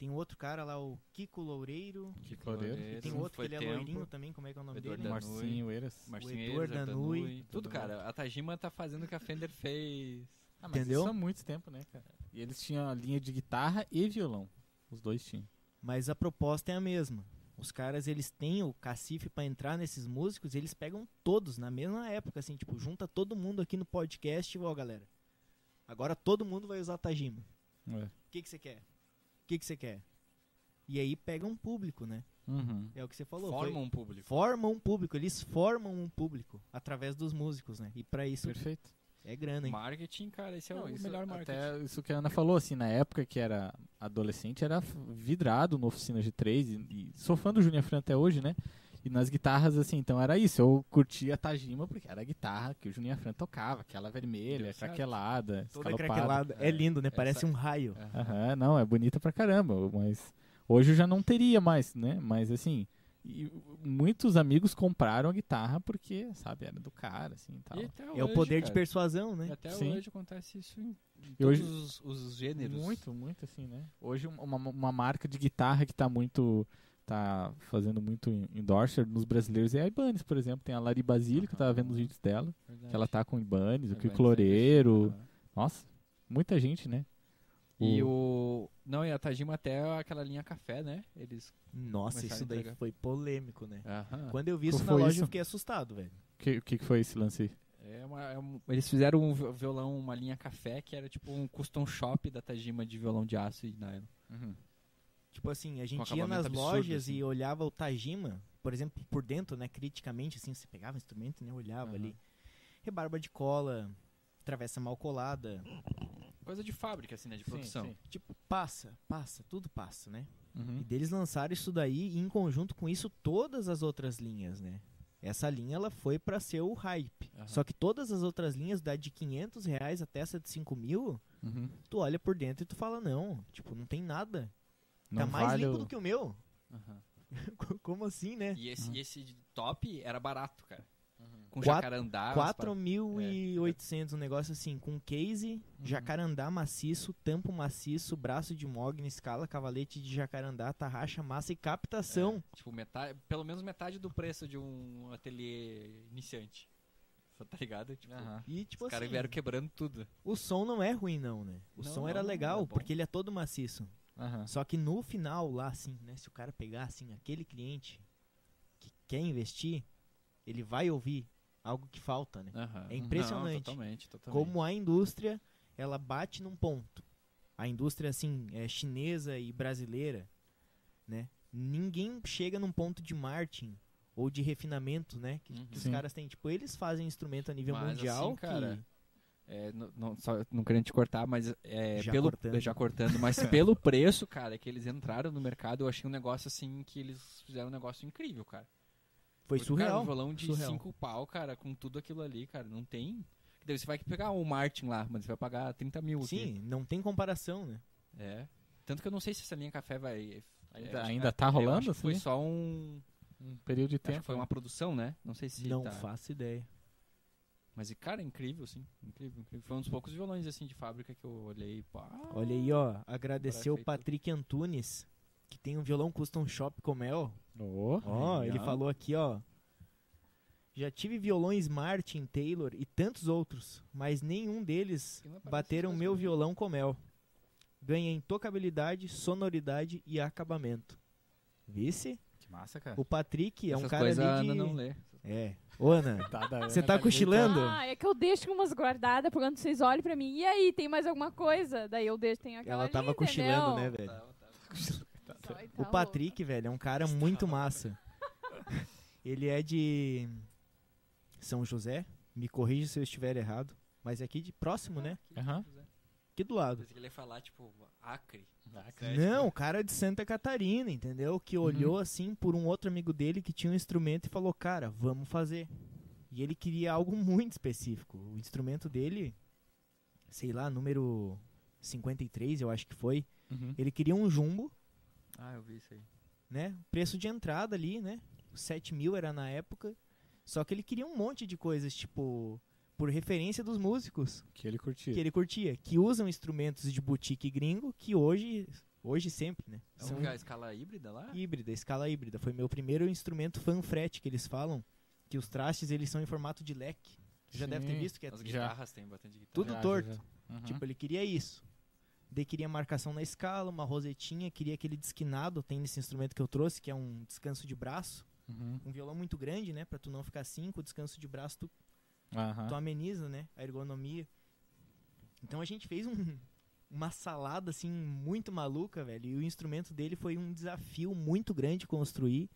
Tem um outro cara lá, o Kiko Loureiro. Kiko Loureiro. E tem outro Foi que ele é loirinho também, como é que é o nome Eduardo dele? Danui. Marcinho, Eiras. Marcinho O Eiras, Heitor Danui, Danui, Tudo, cara. A Tajima tá fazendo o que a Fender fez. Ah, mas Entendeu? isso há muito tempo, né, cara? E eles tinham a linha de guitarra e violão. Os dois tinham. Mas a proposta é a mesma. Os caras, eles têm o cacife pra entrar nesses músicos, e eles pegam todos na mesma época, assim, tipo, junta todo mundo aqui no podcast, ó, galera. Agora todo mundo vai usar Tajima. É. O que que você quer? O que que você quer? E aí pega um público, né? Uhum. É o que você falou. Forma foi- um público. formam um público, eles formam um público através dos músicos, né? E pra isso Perfeito. é grana, hein? Marketing, cara, esse é Não, o isso- melhor marketing. Até isso que a Ana falou, assim, na época que era adolescente, era vidrado no Oficina G3 e, e sou fã do Junior Fran até hoje, né? E nas guitarras, assim, então era isso. Eu curtia a Tajima porque era a guitarra que o Junior Fran tocava, aquela vermelha, craquelada, Toda escalopada. craquelada. É, lindo, né? Essa- Parece um raio. Aham. Não, é bonita pra caramba, mas hoje eu já não teria mais, né? Mas assim, e muitos amigos compraram a guitarra porque, sabe, era do cara, assim, e tal. E É o poder de cara. persuasão, né? Até Sim. hoje acontece isso em, em E todos hoje- os, os gêneros. Muito, muito assim, né? Hoje um- uma, uma marca de guitarra que tá muito tá fazendo muito en- endorser nos brasileiros é a Ibanez, por exemplo, tem a Lari Basílio, que eu tava vendo os vídeos dela, que ela tá com o Ibanez, o Kiko Loureiro, Aham. nossa, muita gente, né? E o. Não, e a Tajima até aquela linha café, né? Eles. Nossa, isso daí foi polêmico, né? Aham. Quando eu vi Qual isso na foi loja, isso? eu fiquei assustado, velho. O que, que que foi esse lance aí? É uma, é um- eles fizeram um vi- violão, uma linha café, que era tipo um custom shop da Tajima de violão de aço e nylon. Tipo assim, a gente ia nas absurdo, lojas assim. e olhava o Tajima, por exemplo, por dentro, né, criticamente, assim, você pegava o instrumento, né, olhava Aham. ali. Rebarba de cola, travessa mal colada. Coisa de fábrica, assim, né? De produção. sim. Tipo, passa, passa, tudo passa, né? Uhum. E deles lançaram isso daí e em conjunto com isso todas as outras linhas, né? Essa linha ela foi pra ser o hype. Aham. Só que todas as outras linhas, da de 500 reais até essa de 5 mil, Uhum. tu olha por dentro e tu fala, não, tipo, não tem nada. Não tá mais vale limpo o- do que o meu. Aham. Como assim, né? E esse, e esse top era barato, cara. Com Quatro- jacarandá. umas 4.800, um negócio assim, com case, jacarandá maciço, tampo maciço, braço de mogno, escala, cavalete de jacarandá, tarraxa, massa e captação. É, tipo, metade, pelo menos metade do preço de um ateliê iniciante. Só tá ligado? Tipo, Aham. E tipo os caras assim, vieram quebrando tudo. o som não é ruim não, né? O Não, som não, era não, legal, é porque ele é todo maciço. Aham. Só que no final lá, assim, né? Se o cara pegar, assim, aquele cliente que quer investir, ele vai ouvir algo que falta, né? Aham. É impressionante. Não, totalmente, totalmente. como a indústria ela bate num ponto. A indústria assim é chinesa e brasileira, né? Ninguém chega num ponto de marketing ou de refinamento, né? Que, que os Sim. caras têm, tipo, eles fazem instrumento a nível Mas, mundial assim, cara, que É, não, não, só, não querendo te cortar, mas é, Já pelo, cortando. já cortando, mas pelo preço, cara, que eles entraram no mercado, eu achei um negócio assim que eles fizeram um negócio incrível, cara. foi Porque, surreal. Cara, um violão de surreal. cinco pau, cara, com tudo aquilo ali, cara, não tem. Daí você vai pegar o Martin lá, mas você vai pagar 30 mil aqui. Sim, não tem comparação, né? É. Tanto que eu não sei se essa linha café vai. Ainda- é, ainda tá rolando, acho que Foi só um. Um período de Acho tempo. que foi uma produção, né? Não sei se. não tá- faço ideia. Mas, cara, é incrível, assim. Incrível, incrível. Foi um dos poucos violões, assim, de fábrica que eu olhei. e, Pá, Olha aí, ó, agradecer o feito. Patrick Antunes, que tem um violão custom shop com Mel. Oh, Ó, ele Legal. falou aqui, ó. Já tive violões Martin, Taylor e tantos outros, mas nenhum deles aparece bateram meu né? violão com mel. Ganha em tocabilidade, sonoridade e acabamento. Vice? que massa, cara. O Patrick é um Essas cara coisas a ali de... Ana não lê. É. Ô, Ana, Tá, da Você Ana tá tá cochilando? Ah, é que eu deixo umas guardadas pra quando vocês olhem pra mim. E aí, tem mais alguma coisa? Daí eu deixo, tem aquela ela ali, tava entendeu? cochilando, né, velho? Sai, tá O Patrick, velho, é um cara muito massa. Ele é de São José. Me corrija se eu estiver errado. Mas é aqui de próximo, né? Aham. Aqui do lado. Ele ia falar, tipo, Acre. Não, o cara é de Santa Catarina, entendeu? Que olhou assim por um outro amigo dele que tinha um instrumento e falou: Cara, vamos fazer. E ele queria algo muito específico. O instrumento dele, sei lá, número 53, eu acho que foi. Uhum. Ele queria um jumbo, Ah, eu vi isso aí. né? Preço de entrada ali, né? 7 mil era na época. Só que ele queria um monte de coisas, tipo, por referência dos músicos Que ele curtia. que ele curtia, que usam instrumentos de boutique gringo, que hoje, hoje sempre, né? É São uma escala híbrida lá? híbrida, escala híbrida. Foi meu primeiro instrumento fanfret que eles falam, que os trastes eles são em formato de leque. Você já deve ter visto que é As guitarras tem bastante guitarra. tudo já, torto. já. Uhum. Tipo, ele queria isso. Daí queria marcação na escala, uma rosetinha, queria aquele desquinado, tem nesse instrumento que eu trouxe, que é um descanso de braço. Uhum. Um violão muito grande, né? Pra tu não ficar assim, com o descanso de braço tu Tu ameniza, né, a ergonomia. Então a gente fez um- uma salada assim muito maluca, velho. E o instrumento dele foi um desafio muito grande construir.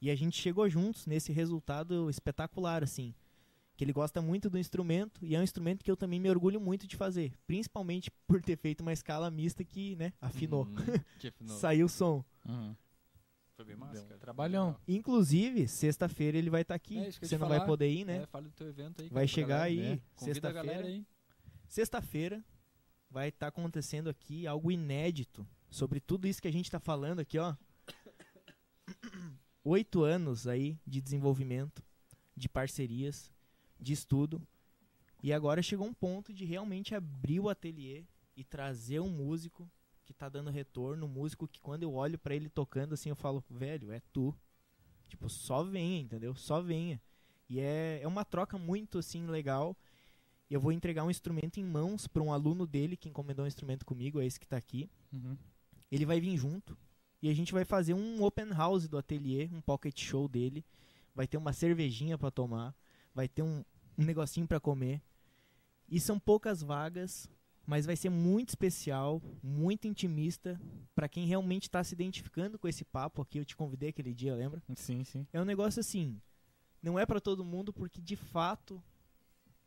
E a gente chegou juntos nesse resultado espetacular, assim. Que ele gosta muito do instrumento e é um instrumento que eu também me orgulho muito de fazer, principalmente por ter feito uma escala mista que, né, afinou. Hum, que afinou. Saiu o som. Uhum. Foi bem massa, um cara. trabalhão. Inclusive, sexta-feira ele vai estar aqui. É, Você não vai falar. poa ir, né? É, fala do teu evento aí. vai chegar galera. aí, né? Convida a galera sexta-feira. aí. Sexta-feira vai estar acontecendo aqui algo inédito sobre tudo isso que a gente está falando aqui, ó. Oito anos aí de desenvolvimento, de parcerias, de estudo. E agora chegou um ponto de realmente abrir o ateliê e trazer um músico que tá dando retorno, um músico que quando eu olho pra ele tocando assim, eu falo, velho, é tu. Tipo, só venha, entendeu? Só venha. E é, é uma troca muito assim legal. E eu vou entregar um instrumento em mãos para um aluno dele que encomendou um instrumento comigo, é esse que tá aqui. Uhum. Ele vai vir junto e a gente vai fazer um open house do ateliê, um pocket show dele. Vai ter uma cervejinha para tomar, vai ter um, um negocinho para comer. E são poucas vagas, mas vai ser muito especial, muito intimista para quem realmente está se identificando com esse papo aqui. Eu te convidei aquele dia, lembra? Sim, sim. É um negócio assim, não é para todo mundo porque de fato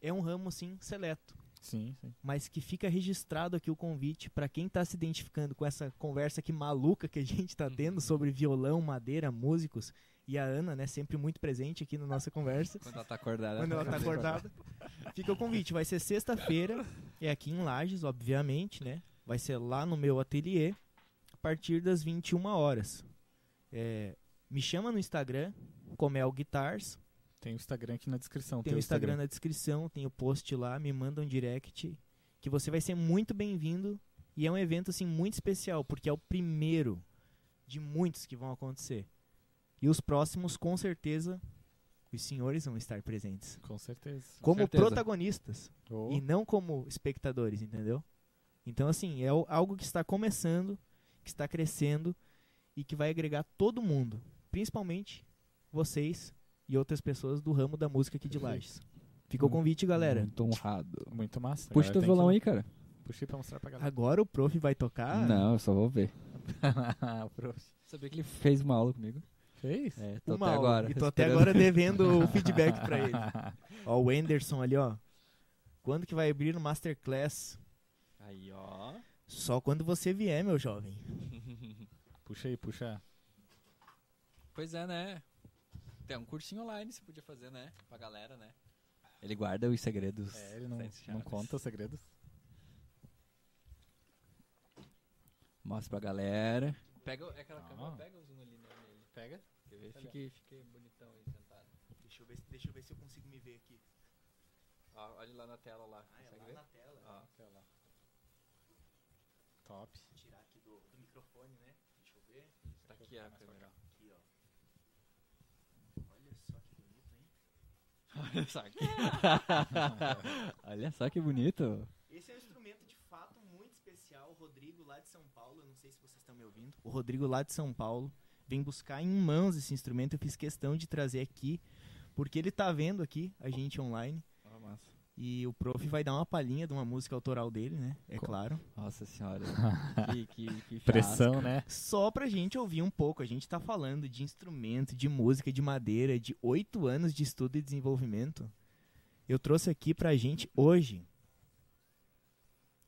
é um ramo assim seleto Sim, sim. mas que fica registrado aqui o convite para quem está se identificando com essa conversa que maluca que a gente está tendo sobre violão, madeira, músicos e a Ana, né, sempre muito presente aqui na nossa conversa. Quando ela tá acordada. Quando ela tá acordada. Fica o convite, vai ser sexta-feira, é aqui em Lages, obviamente, né? Vai ser lá no meu ateliê, a partir das 21 horas. É, me chama no Instagram, Comel Guitars, Tem o Instagram aqui na descrição. tem teu o Instagram na descrição, tem o post lá, me manda um direct, que você vai ser muito bem-vindo e é um evento assim muito especial, porque é o primeiro de muitos que vão acontecer. E os próximos, com certeza, os senhores vão estar presentes. Com certeza. Como certeza. protagonistas Oh, e não como espectadores, entendeu? Então, assim, é algo que está começando, que está crescendo e que vai agregar todo mundo, principalmente vocês e outras pessoas do ramo da música aqui de. Lages. Fica o convite, galera. Muito honrado. Muito massa. Puxa teu violão que- aí, cara. Puxa aí pra mostrar pra galera. Agora o prof vai tocar. Não, eu só vou ver. O prof. Sabia que ele fez uma aula comigo? Fez? É, tô Uma até aula. agora. E tô até agora devendo o feedback pra ele. Ó, o Anderson ali, ó. Quando que vai abrir o Masterclass? Aí, ó. Só quando você vier, meu jovem. Puxa aí, puxa. Pois é, né? Tem um cursinho online você podia fazer, né? Pra galera, né? Ele guarda os segredos. É, ele não, não conta os segredos. Mostra pra galera. Pega é aquela Ah. câmera, pega o zoom ali. Pega. Quer ver? Fique, fique bonitão aí sentado. Deixa eu, ver, deixa eu ver se eu consigo me ver aqui. Ó, olha lá na tela lá. Consegue ver? tela. Ó. Top. Tirar aqui do, do microfone, né? Deixa eu ver. Tá aqui a câmera. Aqui, ó. Olha só que bonito, hein? Olha só que... Olha só que bonito. Esse é um instrumento de fato muito especial. O Rodrigo lá de São Paulo, eu não sei se vocês estão me ouvindo. O Rodrigo lá de São Paulo vem buscar em mãos esse instrumento. Eu fiz questão de trazer aqui, porque ele tá vendo aqui a gente online. Ó, massa. E o prof vai dar uma palhinha de uma música autoral dele, né? É claro. Nossa senhora. que, que, que Pressão, né? Só pra gente ouvir um pouco. A gente tá falando de instrumento, de música, de madeira, de oito anos de estudo e desenvolvimento. Eu trouxe aqui pra gente hoje,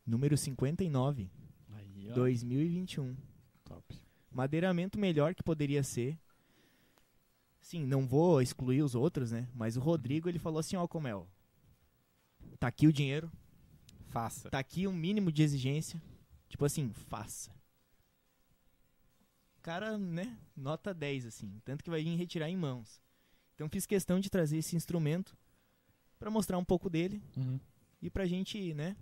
número 59, Aí, ó. 2021. Top. Madeiramento melhor que poderia ser. Sim, não vou excluir os outros, né? Mas o Rodrigo, ele falou assim, ó, Comel. Tá aqui o dinheiro, Faça. tá aqui um mínimo de exigência. Tipo assim, faça. Cara, né? Nota 10, assim. Tanto que vai vir retirar em mãos. Então fiz questão de trazer esse instrumento pra mostrar um pouco dele Uhum. e pra gente, né?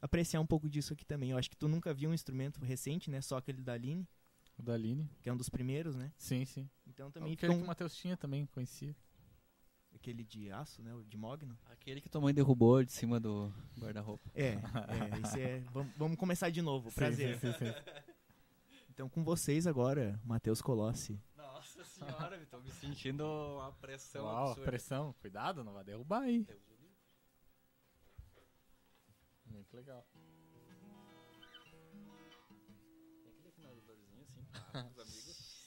Apreciar um pouco disso aqui também. Eu acho que tu nunca viu um instrumento recente, né? Só aquele da Aline, O da Aline. que é um dos primeiros, né? Sim, sim. Então também Aquele fica que um- o Matheus tinha também, conhecia. Aquele de aço, né? O de mogno. Aquele que tua mãe derrubou de cima do guarda-roupa. É, é, esse é. Vamos, vamos começar de novo. Prazer. Sim, sim, sim. Então com vocês agora, Matheus Colossi. Nossa senhora, tô me sentindo uma pressão Uau, pressão. Cuidado, não vai derrubar aí. Muito legal.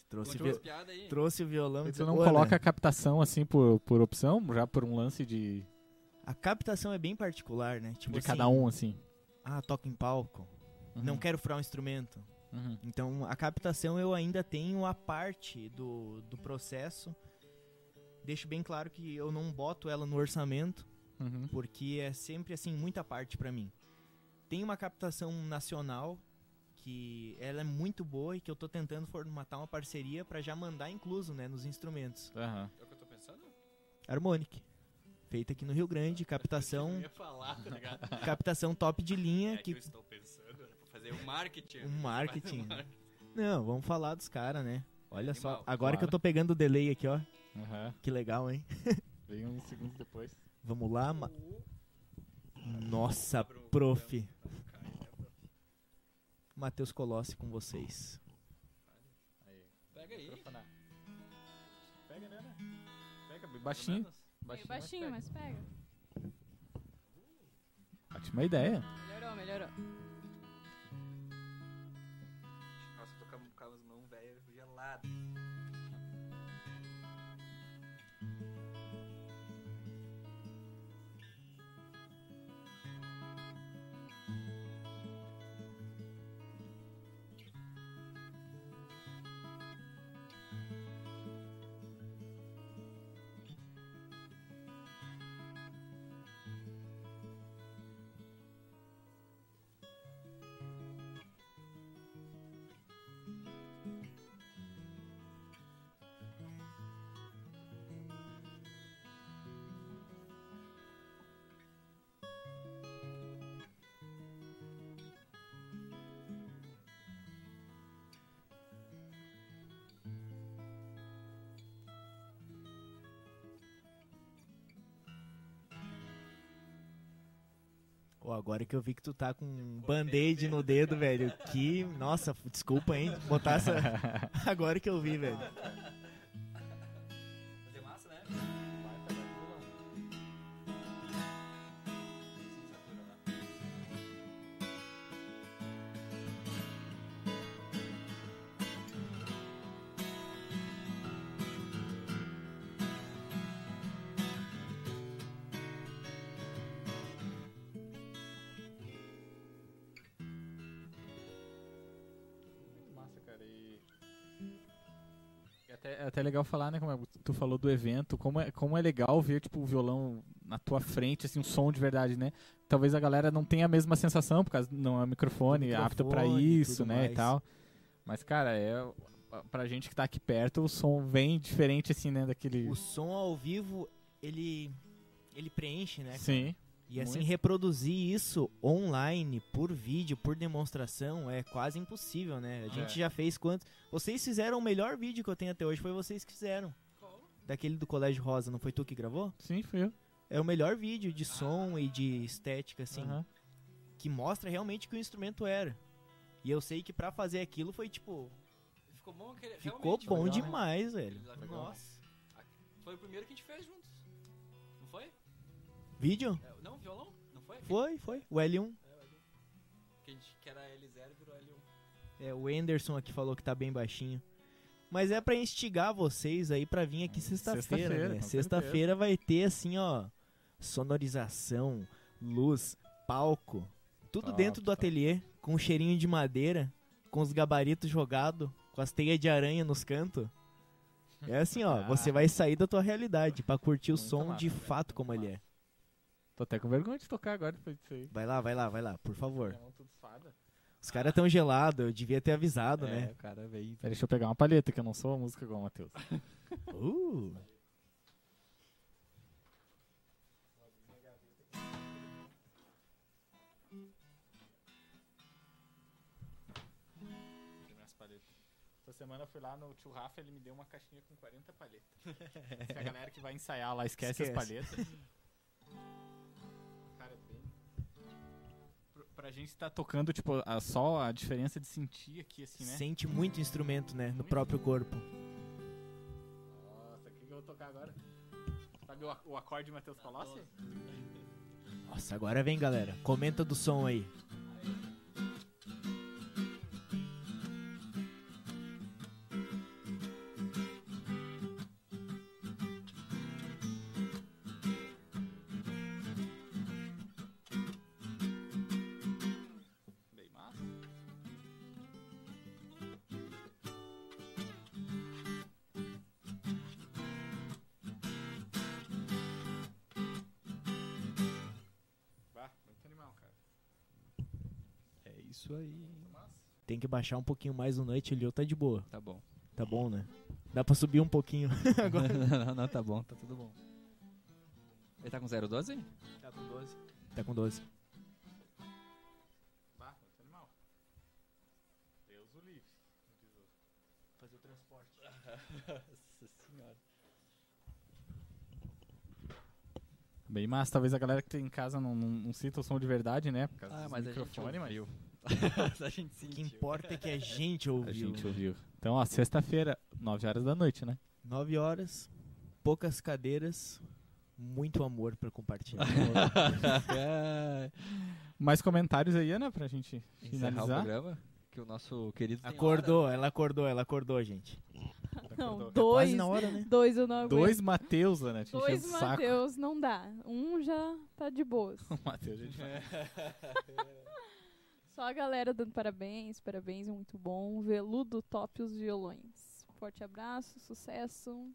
Trouxe, vi- aí. trouxe o violão. e Tu não Ô, coloca né, a captação assim por, por opção, já por um lance de, A captação é bem particular, né? Tipo de assim, cada um, assim. Ah, toca em palco. Não Uhum. quero furar um instrumento. Uhum. Então a captação eu ainda tenho a parte do, do processo. Deixo bem claro que eu não boto ela no orçamento, Uhum. porque é sempre assim muita parte pra mim. Tem uma captação nacional que ela é muito boa e que eu tô tentando formatar uma parceria pra já mandar incluso, né, nos instrumentos. Aham. É o que eu tô pensando? Harmonic. Feita aqui no Rio Grande, captação, Eu ia falar, tá ligado? captação top de linha É que que eu estou pensando pra fazer um marketing. um marketing. Não, vamos falar dos caras, né? Olha só, Animal, agora que claro. eu tô pegando o delay aqui, ó. Aham. Que legal, hein? Veio uns segundos depois. Vamos lá. ma- Nossa, prof. Matheus Colossi com vocês. Aí. Pega aí. Microfonar. Pega, né? né? Pega, baixinho. Meio baixinho, mas pega. Ótima ideia. Melhorou, melhorou. Nossa, tô com com as mãos velhas geladas. Ó, agora que eu vi que tu tá com um band-aid no dedo, velho. Que. Nossa, desculpa, hein? Botar essa. Agora que eu vi, velho. Até, é legal falar, né? Como é- tu falou do evento, como é, como é legal ver, tipo, o violão na tua frente, assim, um som de verdade, né? Talvez a galera não tenha a mesma sensação, por causa não é microfone, Do apto pra microfone e isso, né? mais. E tal. Mas, cara, é. Pra gente que tá aqui perto, o som vem diferente, assim, né? Daquele. O som ao vivo, ele. Ele preenche, né? Sim. E assim, Muito. reproduzir isso online, por vídeo, por demonstração, é quase impossível, né? A gente É. já fez quantos. Vocês fizeram o melhor vídeo que eu tenho até hoje, foi vocês que fizeram. Daquele do Colégio Rosa, não foi tu que gravou? Sim, foi eu. É o melhor vídeo de som e de estética, assim, que mostra realmente o que o instrumento era. E eu sei que pra fazer aquilo foi tipo. Ficou bom aquele. Ficou bom legal, né? demais, velho. Legal. Nossa. Foi o primeiro que a gente fez juntos. Vídeo? É, Não, violão? Não foi? Foi, foi. O L1. Que, a gente, que era L0 virou L1. É, o Anderson aqui falou que tá bem baixinho. Mas é pra instigar vocês aí pra vir aqui sexta-feira, Sexta-feira, né? Sexta-feira vai ter assim, ó, sonorização, luz, palco, tudo Top, dentro do top. ateliê, com um cheirinho de madeira, com os gabaritos jogados, com as teias de aranha nos cantos. É assim, ó, Ah. você vai sair da tua realidade pra curtir o Muito som massa, de velho, fato muito como ele é. Tô até com vergonha de tocar agora depois disso aí. Vai lá, vai lá, vai lá, por favor. Tudo. Os caras tão gelados, eu devia ter avisado, É, né? o cara veio. Pera, deixa eu pegar uma palheta, que eu não sou a música igual o Matheus. Uh. Essa semana eu fui lá no tio Rafa, ele me deu uma caixinha com 40 palhetas. Se a galera que vai ensaiar lá esquece, Esquece. as palhetas. Pra- gente tá tocando, tipo, a- só a diferença de sentir aqui, assim, né? Sente muito instrumento, né? No Muito. próprio corpo. Nossa, o que, que eu vou tocar agora? Sabe o, o acorde de Matheus Palocci? Nossa, agora vem, galera. Comenta do som aí. Que baixar um pouquinho mais no noite, ele tá de boa. Tá bom. Tá bom, né? Dá pra subir um pouquinho. não, não, tá bom, tá tudo bom. Ele tá com 012? Tá com 12. Tá com 12. Bah, muito animal. Deus o livre. diz o- Fazer o transporte. Nossa senhora. Bem massa, talvez a galera que tem em casa não, não, não sinta o som de verdade, né? Por causa Ah, mas a gente microfone, mas. a gente O sentiu. que importa é que a gente a ouviu. gente ouviu. Então, ó, sexta-feira, 9 horas da noite, né? 9 horas, poucas cadeiras, muito amor pra compartilhar. É, Mais comentários aí, Ana, pra gente Encerrar o finalizar? programa. Que o nosso querido. acordou, ela acordou, ela acordou, gente. Não, Acordou. dois. Na hora, né? Dois eu não aguento. Dois Mateus, Ana, te Dois o. Mateus não dá. Um já tá de boas. O Mateus, a gente vai. Só a galera dando parabéns, parabéns, muito bom. Veludo top os violões. Forte abraço, sucesso.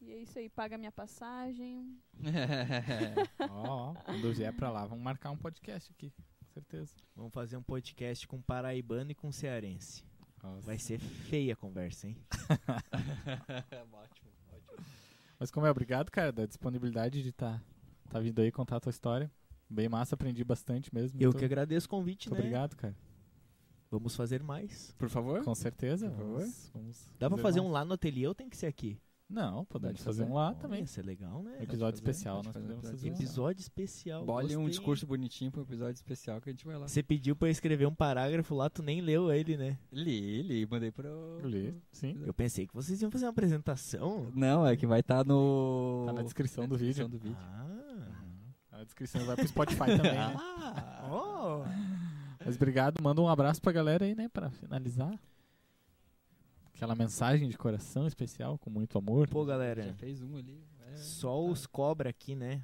E é isso aí, paga minha passagem. Ó, ó, quando vier pra lá, vamos marcar um podcast aqui, com certeza. Vamos fazer um podcast com paraibano e com cearense. Nossa. Vai ser feia a conversa, hein? ótimo, ótimo. Mas como é, obrigado, cara, da disponibilidade de estar tá, tá vindo aí contar a tua história. Bem massa, aprendi bastante mesmo. Eu Muito- que agradeço o convite, muito né? obrigado, cara. Vamos fazer mais. Por favor? Com certeza, Por vamos, vamos Dá pra fazer um lá no ateliê ou tem que ser aqui? Não, podemos Pode fazer fazer. um lá Olha, também. Ia ser legal, né? Episódio fazer, especial, nós fazer um podemos episódio fazer um. Episódio especial. Bole um discurso bonitinho pro episódio especial que a gente vai lá. Você pediu pra eu escrever um parágrafo lá, tu nem leu ele, né? Li, li, mandei pro. Eu li, sim. Eu pensei que vocês iam fazer uma apresentação. Não, é que vai estar no. Tá na descrição na do descrição vídeo. do vídeo. A descrição vai pro Spotify também, né? Ah, oh. Mas obrigado, manda um abraço pra galera aí, né, pra finalizar. Aquela mensagem de coração especial, com muito amor. Pô, galera, Já fez um ali. é, só tá. os cobra aqui, né?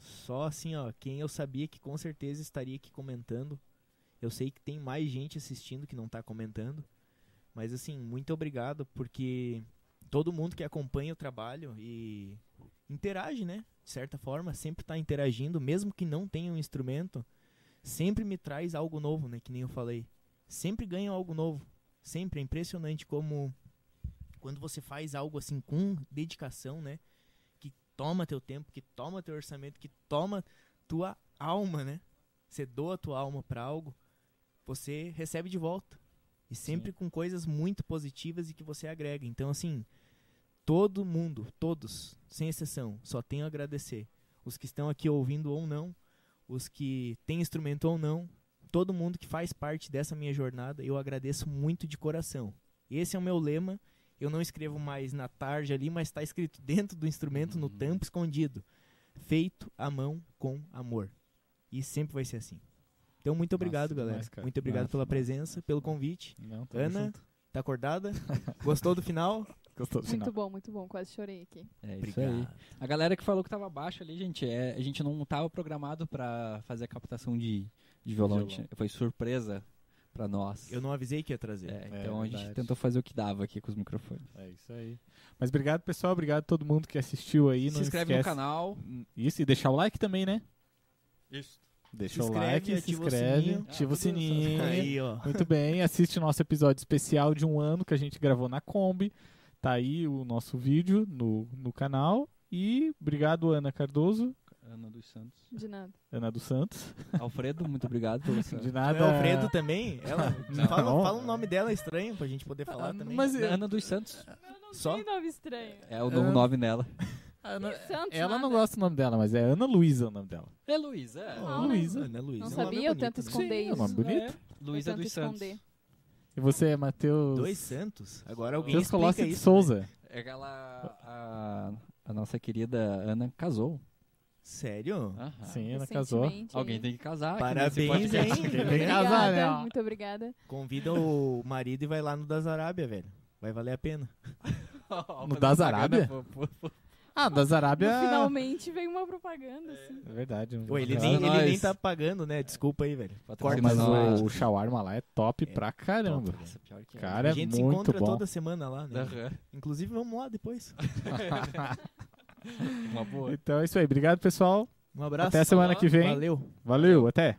Só assim, ó, quem eu sabia que com certeza estaria aqui comentando. Eu sei que tem mais gente assistindo que não tá comentando. Mas assim, muito obrigado, porque todo mundo que acompanha o trabalho e interage, né? De certa forma, sempre tá interagindo, mesmo que não tenha um instrumento, sempre me traz algo novo, né? Que nem eu falei. Sempre ganha algo novo. Sempre é impressionante como quando você faz algo assim com dedicação, né? Que toma teu tempo, que toma teu orçamento, que toma tua alma, né? Você doa tua alma para algo, você recebe de volta. E sempre com coisas muito positivas e que você agrega. Então, assim, todo mundo, todos, sem exceção, só tenho a agradecer. Os que estão aqui ouvindo ou não, os que têm instrumento ou não, todo mundo que faz parte dessa minha jornada, eu agradeço muito de coração. Esse é o meu lema. Eu não escrevo mais na tarja ali, mas está escrito dentro do instrumento, no Uhum. tampo escondido. feito à mão com amor. E sempre vai ser assim. Então, muito obrigado, Massa galera. demais, muito obrigado Massa, pela presença, pelo convite. Não, Ana, junto. tá acordada? Gostou do final? Gostou do final? Muito bom, muito bom. Quase chorei aqui. É isso aí. A galera que falou que tava baixo ali, gente, é, a gente não tava programado pra fazer a captação de, de violão. Violão. Foi surpresa pra nós. Eu não avisei que ia trazer. É, É, então a gente tentou fazer o que dava aqui com os microfones. É isso aí. Mas obrigado, pessoal. Obrigado a todo mundo que assistiu aí. Se não inscreve esquece... no canal. Isso, e deixar o like também, né? Isso. Deixa Se o inscreve, like, se ativa o inscreve, sininho. ativa o Ah, tudo sininho. Aí, ó. Muito bem, assiste o nosso episódio especial de um ano que a gente gravou na Kombi. Tá aí o nosso vídeo no, no canal. E obrigado, Ana Cardoso, Ana dos Santos. De nada. Ana dos Santos. Alfredo, muito obrigado pelo seu... De Não nada. é Alfredo também? Ela, Não. fala, fala o nome dela estranho pra gente poder falar Ah, também. mas- Ana dos Santos. Só? Que nome estranho. É o novo nome dela. Ana- Santos, ela não nada. gosta do nome dela, mas é Ana Luísa o nome dela. É Luísa. É. Ah, Luísa. Ana Luísa. Não É um sabia, eu bonito, tento né? esconder Sim, é um nome isso. bonito. É. Luísa Eu dos Santos. esconder. E você, Matheus? Dois Santos? Agora alguém Matheus explica Colossi de isso. Souza. né? É aquela... A, a nossa querida Ana casou. Sério? Aham. Sim, Ana casou. Alguém tem que casar. Parabéns, hein? Tem que casar, né? Muito obrigada. Convida o marido e vai lá no das Arábia, velho. Vai valer a pena. No das Arábia? Ah, das Arábia. No finalmente veio uma propaganda, assim. É verdade. Pô, ele, nem, ele nós. nem tá pagando, né? Desculpa aí, velho. Patrocina Mas o, o shawarma lá é top É, pra caramba. top, Nossa, pior que é. Cara, a é gente se muito encontra bom. toda semana lá, né? Aham. Inclusive, vamos lá depois. Uma boa. Então é isso aí. Obrigado, pessoal. Um abraço. Até a semana que vem. Valeu. Valeu, até.